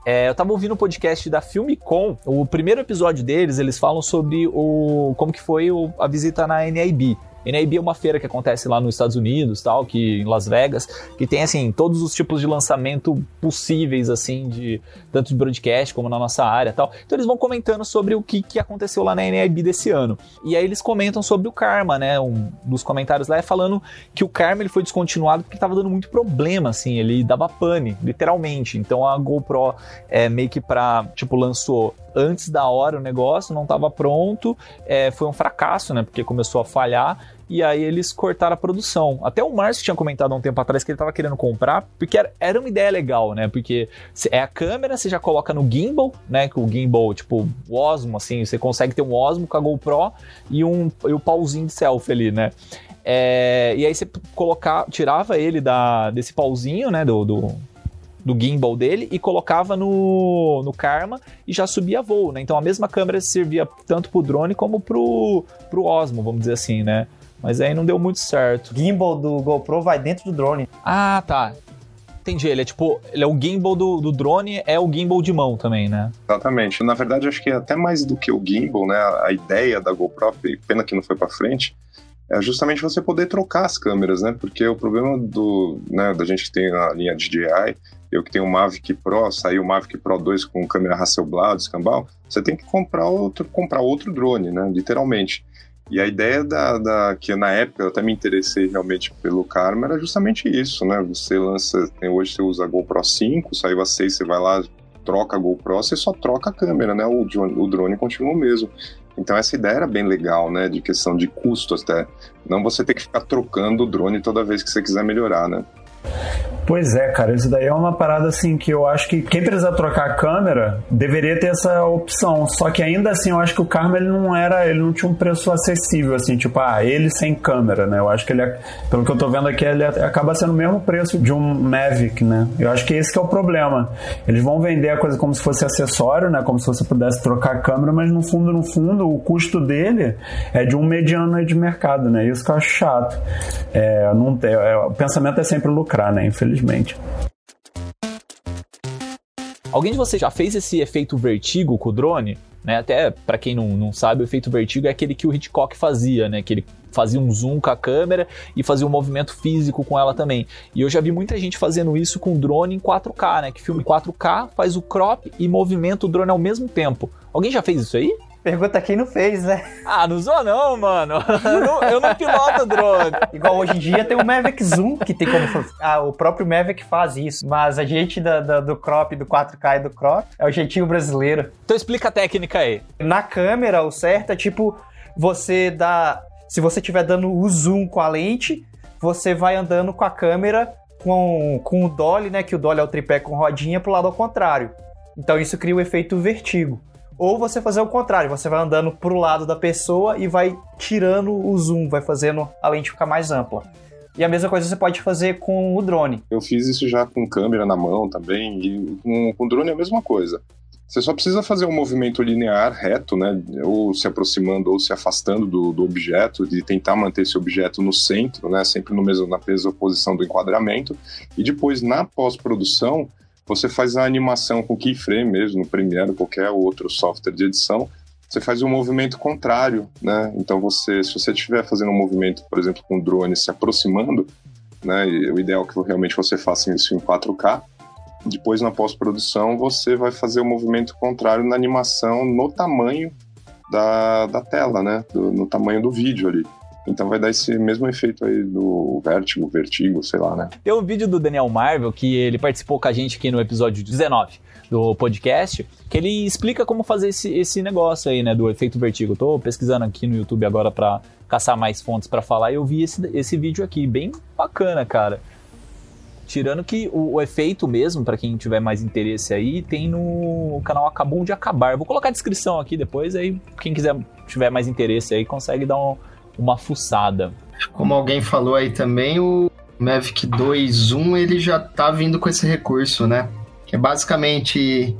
É, eu tava ouvindo o podcast da Filmicom, o primeiro episódio deles, eles falam sobre o como que foi o- a visita na NIB. NIB é uma feira que acontece lá nos Estados Unidos, tal, que em Las Vegas, que tem assim todos os tipos de lançamento possíveis assim de tanto de broadcast como na nossa área, tal. Então eles vão comentando sobre o que, que aconteceu lá na NIB desse ano. E aí eles comentam sobre o Karma, né? Um dos comentários lá é falando que o Karma ele foi descontinuado porque tava dando muito problema, assim, ele dava pane, literalmente. Então a GoPro é meio que pra, tipo, lançou antes da hora o negócio, não tava pronto, é, foi um fracasso, né? Porque começou a falhar. E aí eles cortaram a produção. Até o Márcio tinha comentado há um tempo atrás que ele tava querendo comprar, porque era, era uma ideia legal, né? Porque é a câmera, você já coloca no gimbal, né? Que o gimbal, tipo, o Osmo, assim, você consegue ter um Osmo com a GoPro e um e o pauzinho de selfie ali, né? É, e aí você colocar, tirava ele da, desse pauzinho, né? Do, do, do gimbal dele e colocava no, no Karma e já subia voo, né? Então a mesma câmera servia tanto pro drone como pro, pro Osmo, vamos dizer assim, né? Mas aí não deu muito certo. O gimbal do GoPro vai dentro do drone. Ah, tá. Entendi. Ele é tipo. Ele é o gimbal do, do drone, é o gimbal de mão também, né? Exatamente. Na verdade, acho que é até mais do que o gimbal, né? A ideia da GoPro, pena que não foi para frente, é justamente você poder trocar as câmeras, né? Porque o problema do, né, da gente que tem a linha DJI, eu que tenho o Mavic Pro, saiu o Mavic Pro 2 com câmera Hasselblad, escambau, você tem que comprar outro, comprar outro drone, né? Literalmente. E a ideia da, da que na época eu até me interessei realmente pelo Karma era justamente isso, né? Você lança, hoje você usa a GoPro 5, saiu a 6, você vai lá, troca a GoPro, você só troca a câmera, né? O drone, o drone continua o mesmo. Então essa ideia era bem legal, né? De questão de custo até. Não você ter que ficar trocando o drone toda vez que você quiser melhorar, né? Pois é, cara, isso daí é uma parada assim que eu acho que quem precisar trocar a câmera deveria ter essa opção. Só que ainda assim, eu acho que o Karma ele não era, ele não tinha um preço acessível assim, tipo, ah, ele sem câmera, né? Eu acho que ele, pelo que eu tô vendo aqui, ele acaba sendo o mesmo preço de um Mavic, né? Eu acho que esse que é o problema. Eles vão vender a coisa como se fosse acessório, né? Como se você pudesse trocar a câmera, mas no fundo, no fundo, o custo dele é de um mediano de mercado, né? Isso que eu acho chato. É, não tem, é, o pensamento é sempre lucrar, né? Infelizmente. Alguém de vocês já fez esse efeito vertigo com o drone? Né? Até para quem não, não sabe, o efeito vertigo é aquele que o Hitchcock fazia, né? Que ele fazia um zoom com a câmera e fazia um movimento físico com ela também. E eu já vi muita gente fazendo isso com drone em 4K, né? Que filma em 4K, faz o crop e movimenta o drone ao mesmo tempo. Alguém já fez isso aí? Pergunta quem não fez, né? Ah, não zoa não, mano. Eu não, eu não piloto drone. Igual hoje em dia tem o Mavic Zoom, que tem como. Ah, o próprio Mavic faz isso. Mas a gente da, da- do crop, do 4K e do crop, é o jeitinho brasileiro. Então explica a técnica aí. Na câmera, o certo é tipo, você dá. Se você estiver dando o zoom com a lente, você vai andando com a câmera com, com o dolly, né? Que o dolly é o tripé com rodinha pro lado ao contrário. Então isso cria o efeito vertigo. Ou você fazer o contrário, você vai andando pro lado da pessoa e vai tirando o zoom, vai fazendo a lente ficar mais ampla. E a mesma coisa você pode fazer com o drone. Eu fiz isso já com câmera na mão também, e com, com drone é a mesma coisa. Você só precisa fazer um movimento linear, reto, né? Ou se aproximando ou se afastando do, do objeto, e tentar manter esse objeto no centro, né? Sempre no mesmo, na mesma posição do enquadramento. E depois, na pós-produção, você faz a animação com keyframe mesmo, no Premiere ou qualquer outro software de edição, você faz um movimento contrário, né? Então você, se você estiver fazendo um movimento, por exemplo, com o drone se aproximando, né? o ideal é que realmente você faça isso em 4K. Depois na pós-produção você vai fazer o um movimento contrário na animação no tamanho da, da tela, né? Do, no tamanho do vídeo ali. Então vai dar esse mesmo efeito aí do vértigo, vertigo, sei lá, né? Tem um vídeo do Daniel Marvel que ele participou com a gente aqui no episódio 19 do podcast, que ele explica como fazer esse, esse negócio aí, né, do efeito vertigo. Tô pesquisando aqui no YouTube agora para caçar mais fontes para falar e eu vi esse, esse vídeo aqui, bem bacana, cara. Tirando que o, o efeito mesmo, para quem tiver mais interesse aí, tem no canal Acabou de Acabar. vou colocar a descrição aqui depois, aí quem quiser tiver mais interesse aí consegue dar um, uma fuçada. Como alguém falou aí também, o Mavic 2.1 ele já tá vindo com esse recurso, né? Que é basicamente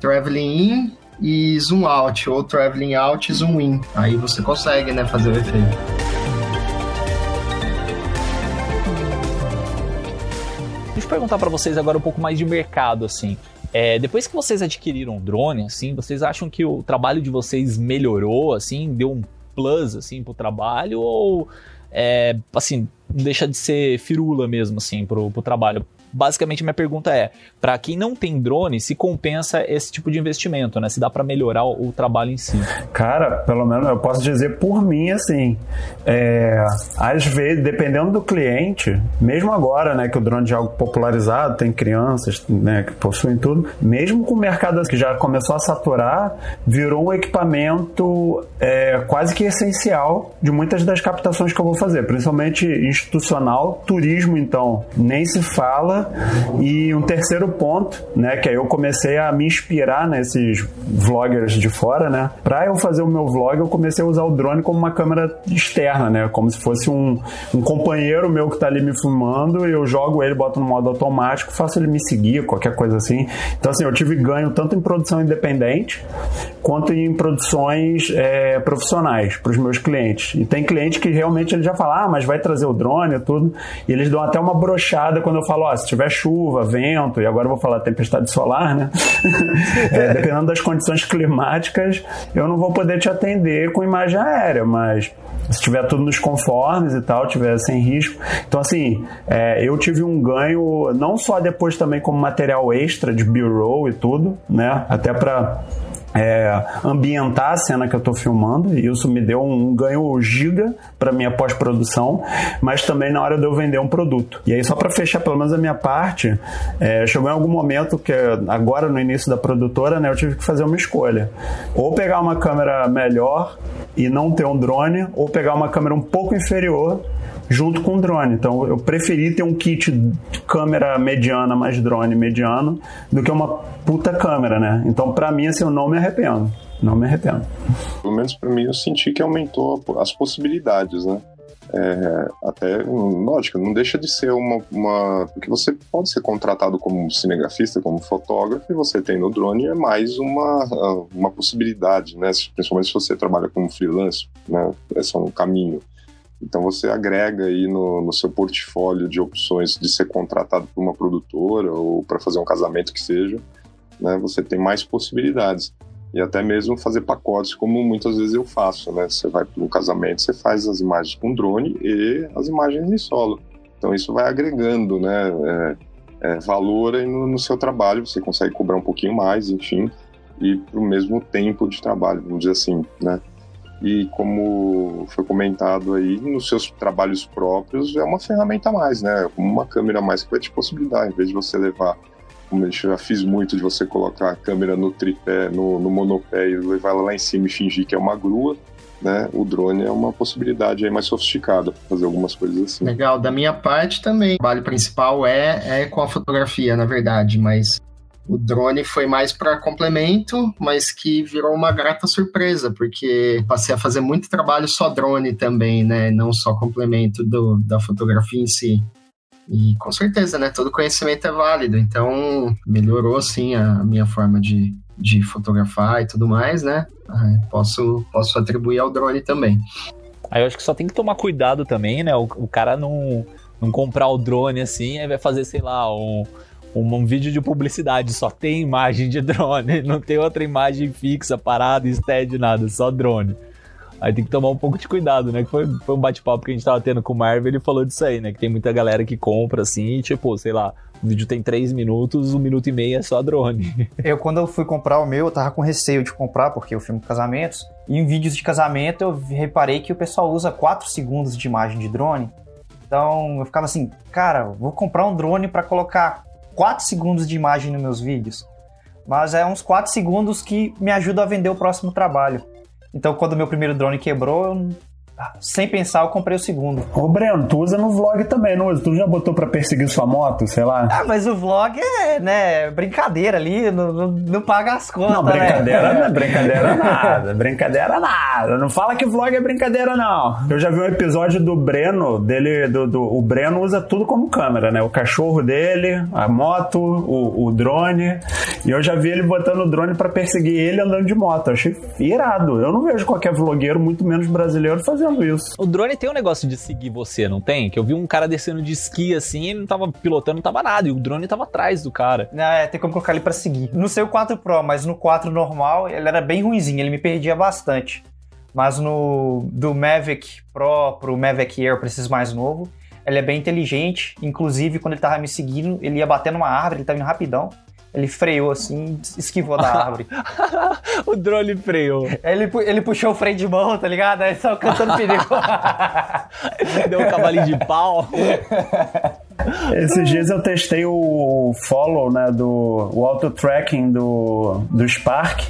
traveling in e zoom out, ou traveling out e zoom in. Aí você consegue, né, fazer o efeito. Deixa eu perguntar para vocês agora um pouco mais de mercado, assim. É, depois que vocês adquiriram o drone, assim, vocês acham que o trabalho de vocês melhorou, assim, deu um plus, assim, pro trabalho? Ou, é, assim, deixa de ser firula mesmo, assim, pro, pro trabalho? Basicamente minha pergunta é, para quem não tem drone, se compensa esse tipo de investimento, né? Se dá para melhorar o, o, trabalho em si. Cara, pelo menos eu posso dizer por mim, assim, é, às vezes, dependendo do cliente, mesmo agora, né, que o drone é algo popularizado, tem crianças, né, que possuem tudo, mesmo com o mercado que já começou a saturar, virou um equipamento é, quase que essencial de muitas das captações que eu vou fazer, principalmente institucional, turismo, então, nem se fala, e um terceiro ponto, né, que aí eu comecei a me inspirar nesses vloggers de fora, né? Pra eu fazer o meu vlog, eu comecei a usar o drone como uma câmera externa, né? Como se fosse um, um companheiro meu que tá ali me filmando eu jogo ele, boto no modo automático, faço ele me seguir, qualquer coisa assim. Então, assim, eu tive ganho tanto em produção independente quanto em produções é, profissionais para os meus clientes. E tem cliente que realmente ele já fala, ah, mas vai trazer o drone e tudo. E eles dão até uma brochada quando eu falo, ó, oh, tiver chuva, vento, e agora vou falar tempestade solar, né? é, dependendo das condições climáticas, eu não vou poder te atender com imagem aérea, mas se tiver tudo nos conformes e tal, tiver sem risco. Então, assim, é, eu tive um ganho, não só depois também como material extra de B-roll e tudo, né? Até para é, ambientar a cena que eu estou filmando, e isso me deu um ganho giga para minha pós-produção, mas também na hora de eu vender um produto. E aí, só para fechar pelo menos a minha parte, é, chegou em algum momento que, agora no início da produtora, né, eu tive que fazer uma escolha: ou pegar uma câmera melhor e não ter um drone, ou pegar uma câmera um pouco inferior junto com o drone. Então eu preferi ter um kit câmera mediana mais drone mediano do que uma puta câmera, né? Então para mim assim eu não me arrependo. Não me arrependo. Pelo menos para mim eu senti que aumentou as possibilidades, né? É, até, lógico, não deixa de ser uma, uma. Porque você pode ser contratado como cinegrafista, como fotógrafo, e você tem no drone é mais uma, uma possibilidade, né? Principalmente se você trabalha como freelance, né? Esse é um caminho. Então você agrega aí no, no seu portfólio de opções de ser contratado por uma produtora ou para fazer um casamento que seja, né? Você tem mais possibilidades e até mesmo fazer pacotes, como muitas vezes eu faço, né? Você vai para um casamento, você faz as imagens com drone e as imagens em solo. Então isso vai agregando, né? É, é, valor aí no, no, seu trabalho, você consegue cobrar um pouquinho mais, enfim, e para o mesmo tempo de trabalho, vamos dizer assim, né? E como foi comentado aí, nos seus trabalhos próprios é uma ferramenta a mais, né? Uma câmera a mais que vai te possibilitar, em vez de você levar como eu já fiz muito de você colocar a câmera no tripé, no, no monopé e levar ela lá em cima e fingir que é uma grua, né? O drone é uma possibilidade aí mais sofisticada para fazer algumas coisas assim. Legal, da minha parte também. O trabalho principal é, é com a fotografia, na verdade, mas o drone foi mais para complemento, mas que virou uma grata surpresa, porque passei a fazer muito trabalho só drone também, né? Não só complemento do, da fotografia em si. E com certeza, né? Todo conhecimento é válido, então melhorou sim a minha forma de, de fotografar e tudo mais, né? Ah, Posso, posso atribuir ao drone também. Aí eu acho que só tem que tomar cuidado também, né? O, o cara não, não comprar o drone assim, aí vai fazer, sei lá, um, um, um vídeo de publicidade, só tem imagem de drone, não tem outra imagem fixa, parada, stead, nada, só drone. Aí tem que tomar um pouco de cuidado, né? Que foi, foi um bate-papo que a gente tava tendo com o Marvel, ele falou disso aí, né? Que tem muita galera que compra assim, e, tipo, sei lá, o vídeo tem 3 minutos, um minuto e meio é só drone. Eu, quando eu fui comprar o meu, eu tava com receio de comprar, porque eu filmo casamentos. E em vídeos de casamento, eu reparei que o pessoal usa 4 segundos de imagem de drone. Então, eu ficava assim, cara, vou comprar um drone para colocar 4 segundos de imagem nos meus vídeos. Mas é uns 4 segundos que me ajudam a vender o próximo trabalho. Então, quando o meu primeiro drone quebrou, sem pensar, eu comprei o segundo. Ô, Breno, tu usa no vlog também, não usa? Tu já botou pra perseguir sua moto, sei lá? Ah, mas o vlog é, né, brincadeira ali, não, não, não paga as contas, Não, brincadeira, né? brincadeira nada, brincadeira nada. Não fala que vlog é brincadeira, não. Eu já vi um episódio do Breno, dele, do, do- o Breno usa tudo como câmera, né? O cachorro dele, a moto, o, o drone. E eu já vi ele botando o drone pra perseguir ele andando de moto. Eu achei irado. Eu não vejo qualquer vlogueiro, muito menos brasileiro, fazendo isso. O drone tem um negócio de seguir você, não tem? Que eu vi um cara descendo de esqui assim, ele não tava pilotando, não tava nada, e o drone tava atrás do cara. É, tem como colocar ele pra seguir. Não sei o 4 Pro, mas no 4 normal ele era bem ruinzinho, ele me perdia bastante. Mas no do Mavic Pro pro Mavic Air, pra esses mais novo, ele é bem inteligente. Inclusive, quando ele tava me seguindo, ele ia bater numa árvore, ele tava indo rapidão. Ele freou assim, esquivou da árvore. o drone freou. Ele, pu- ele puxou o freio de mão, tá ligado? Aí só cantando pneu. Deu um cavalinho de pau. Esses dias eu testei o follow, né, do o auto tracking do, do Spark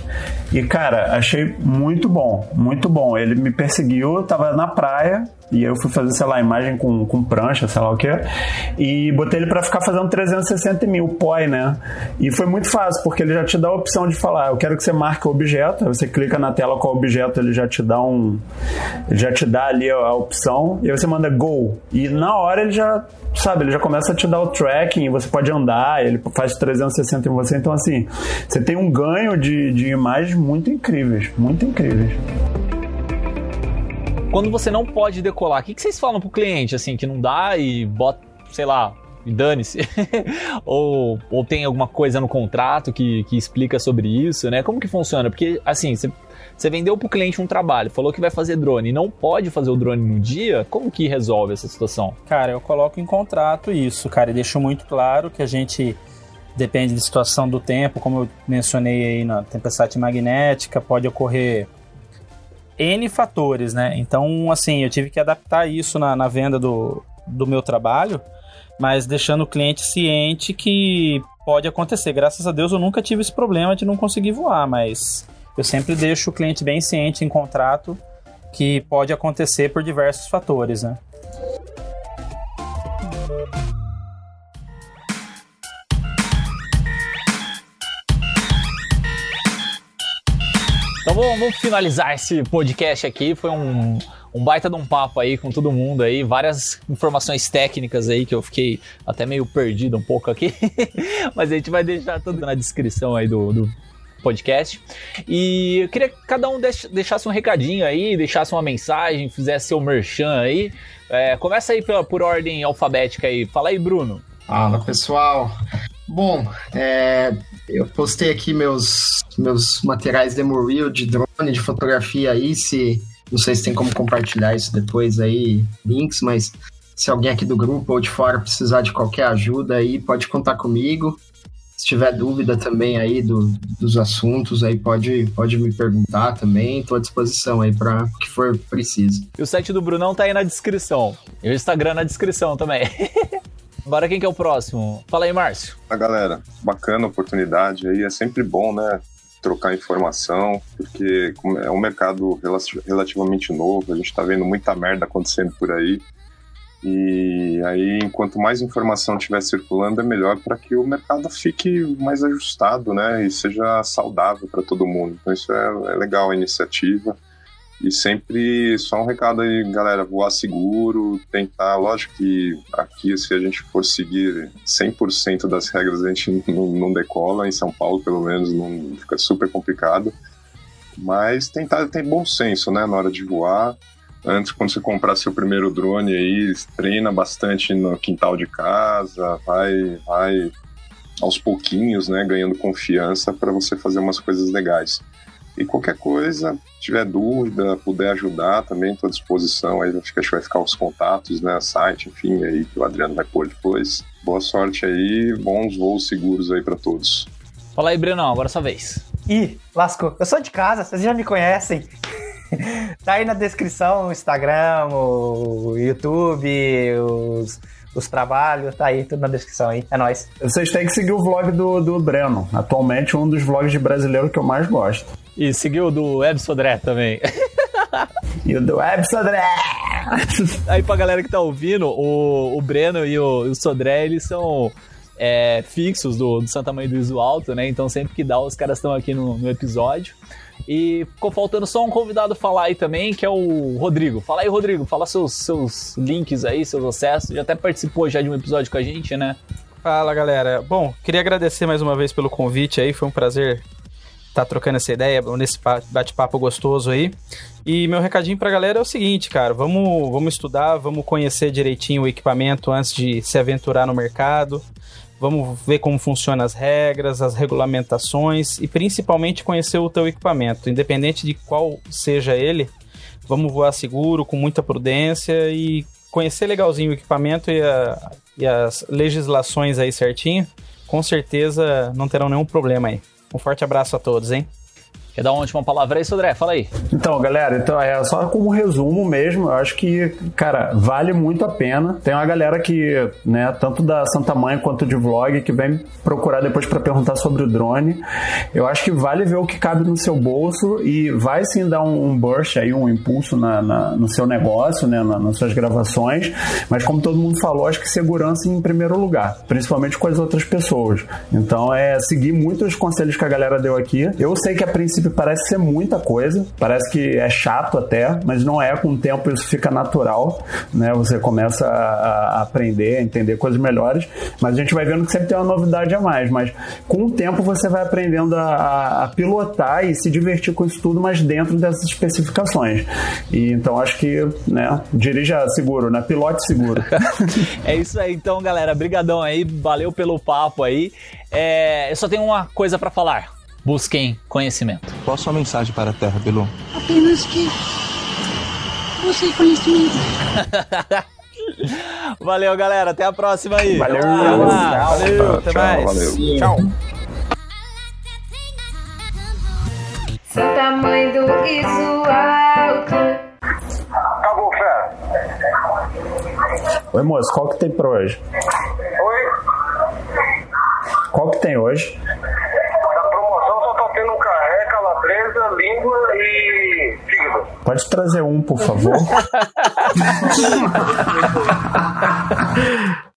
e cara, achei muito bom, muito bom. Ele me perseguiu, tava na praia e eu fui fazer, sei lá, imagem com, com prancha, sei lá o que, e botei ele pra ficar fazendo 360 mil POI, né? E foi muito fácil, porque ele já te dá a opção de falar, eu quero que você marque o objeto, você clica na tela qual objeto, ele já te dá um. Ele já te dá ali a, a opção, e aí você manda go. E na hora ele já sabe, ele já começa a te dar o tracking, você pode andar, ele faz 360 em você, então assim, você tem um ganho de, de imagens muito incríveis, muito incríveis. Quando você não pode decolar, o que, que vocês falam pro cliente, assim, que não dá e bota, sei lá, e dane-se? ou, ou tem alguma coisa no contrato que, que explica sobre isso, né? Como que funciona? Porque, assim, você, você vendeu pro cliente um trabalho, falou que vai fazer drone e não pode fazer o drone no dia, como que resolve essa situação? Cara, eu coloco em contrato isso, cara, e deixo muito claro que a gente depende da situação do tempo, como eu mencionei aí na tempestade magnética, pode ocorrer N fatores, né? Então, assim, eu tive que adaptar isso na, na venda do, do meu trabalho, mas deixando o cliente ciente que pode acontecer. Graças a Deus eu nunca tive esse problema de não conseguir voar, mas eu sempre deixo o cliente bem ciente em contrato que pode acontecer por diversos fatores, né? Então vamos, vamos finalizar esse podcast aqui. Foi um, um baita de um papo aí com todo mundo aí, várias informações técnicas aí que eu fiquei até meio perdido um pouco aqui, mas a gente vai deixar tudo na descrição aí do, do podcast. E eu queria que cada um deix- deixasse um recadinho aí, deixasse uma mensagem, fizesse seu merchan aí. É, começa aí pela, por ordem alfabética aí. Fala aí, Bruno. Fala pessoal. Bom, é, eu postei aqui meus, meus materiais demo reel de drone, de fotografia aí, se não sei se tem como compartilhar isso depois aí, links, mas se alguém aqui do grupo ou de fora precisar de qualquer ajuda aí, pode contar comigo. Se tiver dúvida também aí do, dos assuntos aí, pode, pode me perguntar também, estou à disposição aí para o que for preciso. E o site do Brunão tá aí na descrição. E o Instagram na descrição também. Agora quem que é o próximo? Fala aí, Márcio. A galera, bacana a oportunidade aí, é sempre bom, né? Trocar informação, porque é um mercado relativamente novo, a gente está vendo muita merda acontecendo por aí. E aí, quanto mais informação estiver circulando, é melhor para que o mercado fique mais ajustado, né? E seja saudável para todo mundo. Então, isso é, é legal a iniciativa. E sempre, só um recado aí, galera, voar seguro, tentar, lógico que aqui, se a gente for seguir 100% das regras, a gente não, não, decola, em São Paulo, pelo menos, não fica super complicado. Mas tentar ter bom senso, né, na hora de voar. Antes, quando você comprar seu primeiro drone aí, treina bastante no quintal de casa, vai, vai aos pouquinhos, né, ganhando confiança para você fazer umas coisas legais. E qualquer coisa, tiver dúvida, puder ajudar, também estou à disposição. Aí acho que vai ficar os contatos, né? Site, enfim, aí que o Adriano vai pôr depois. Boa sorte aí, bons voos seguros aí para todos. Fala aí, Brenão, agora é sua vez. Ih, lascou. Eu sou de casa, vocês já me conhecem. Tá aí na descrição o Instagram, o YouTube, os, os trabalhos, tá aí tudo na descrição aí. É nóis. Vocês têm que seguir o vlog do, do Breno. Atualmente um dos vlogs de brasileiro que eu mais gosto. E seguiu o do Web Sodré também. e o do Web Sodré! Aí pra galera que tá ouvindo, o, o Breno e o, o Sodré, eles são é, fixos do, do Santa Mãe do Iso Alto, né? Então sempre que dá, os caras estão aqui no, no episódio. E ficou faltando só um convidado falar aí também, que é o Rodrigo. Fala aí, Rodrigo, fala seus, seus links aí, seus acessos. Já até participou já de um episódio com a gente, né? Fala, galera. Bom, queria agradecer mais uma vez pelo convite aí, foi um prazer estar tá trocando essa ideia nesse bate-papo gostoso aí. E meu recadinho pra galera é o seguinte, cara, vamos, vamos estudar, vamos conhecer direitinho o equipamento antes de se aventurar no mercado. Vamos ver como funcionam as regras, as regulamentações e principalmente conhecer o teu equipamento, independente de qual seja ele. Vamos voar seguro, com muita prudência e conhecer legalzinho o equipamento e, a, e as legislações aí certinho. Com certeza não terão nenhum problema aí. Um forte abraço a todos, hein? Quer dar uma última palavra aí, Sodré? Fala aí. Então, galera, então é só como resumo mesmo, eu acho que, cara, vale muito a pena. Tem uma galera que, né, tanto da Santa Mãe quanto de vlog, que vem procurar depois para perguntar sobre o drone. Eu acho que vale ver o que cabe no seu bolso e vai sim dar um, um burst aí, um impulso na, na, no seu negócio, né, na, nas suas gravações. Mas como todo mundo falou, acho que segurança em primeiro lugar, principalmente com as outras pessoas. Então é seguir muito os conselhos que a galera deu aqui. Eu sei que a princípio princípio parece ser muita coisa, parece que é chato até, mas não é. Com o tempo isso fica natural, né? Você começa a, a aprender, a entender coisas melhores, mas a gente vai vendo que sempre tem uma novidade a mais. Mas com o tempo você vai aprendendo a, a pilotar e se divertir com isso tudo, mas dentro dessas especificações. E então acho que, né, dirija seguro, né? Pilote seguro. é isso aí, então, galera. Brigadão aí, valeu pelo papo aí. É, eu só tenho uma coisa para falar. Busquem conhecimento. Qual a sua mensagem para a Terra, Belu? Apenas que busquem conhecimento. Valeu, galera. Até a próxima aí. Valeu. Valeu. Valeu. Até mais. Valeu. Tchau. Santa Mãe do Iso Alto. Acabou, fé. Oi, moço, qual que tem pra hoje? Oi? Qual que tem hoje? tendo carré, calabresa, língua e fígado. Pode trazer um, por favor?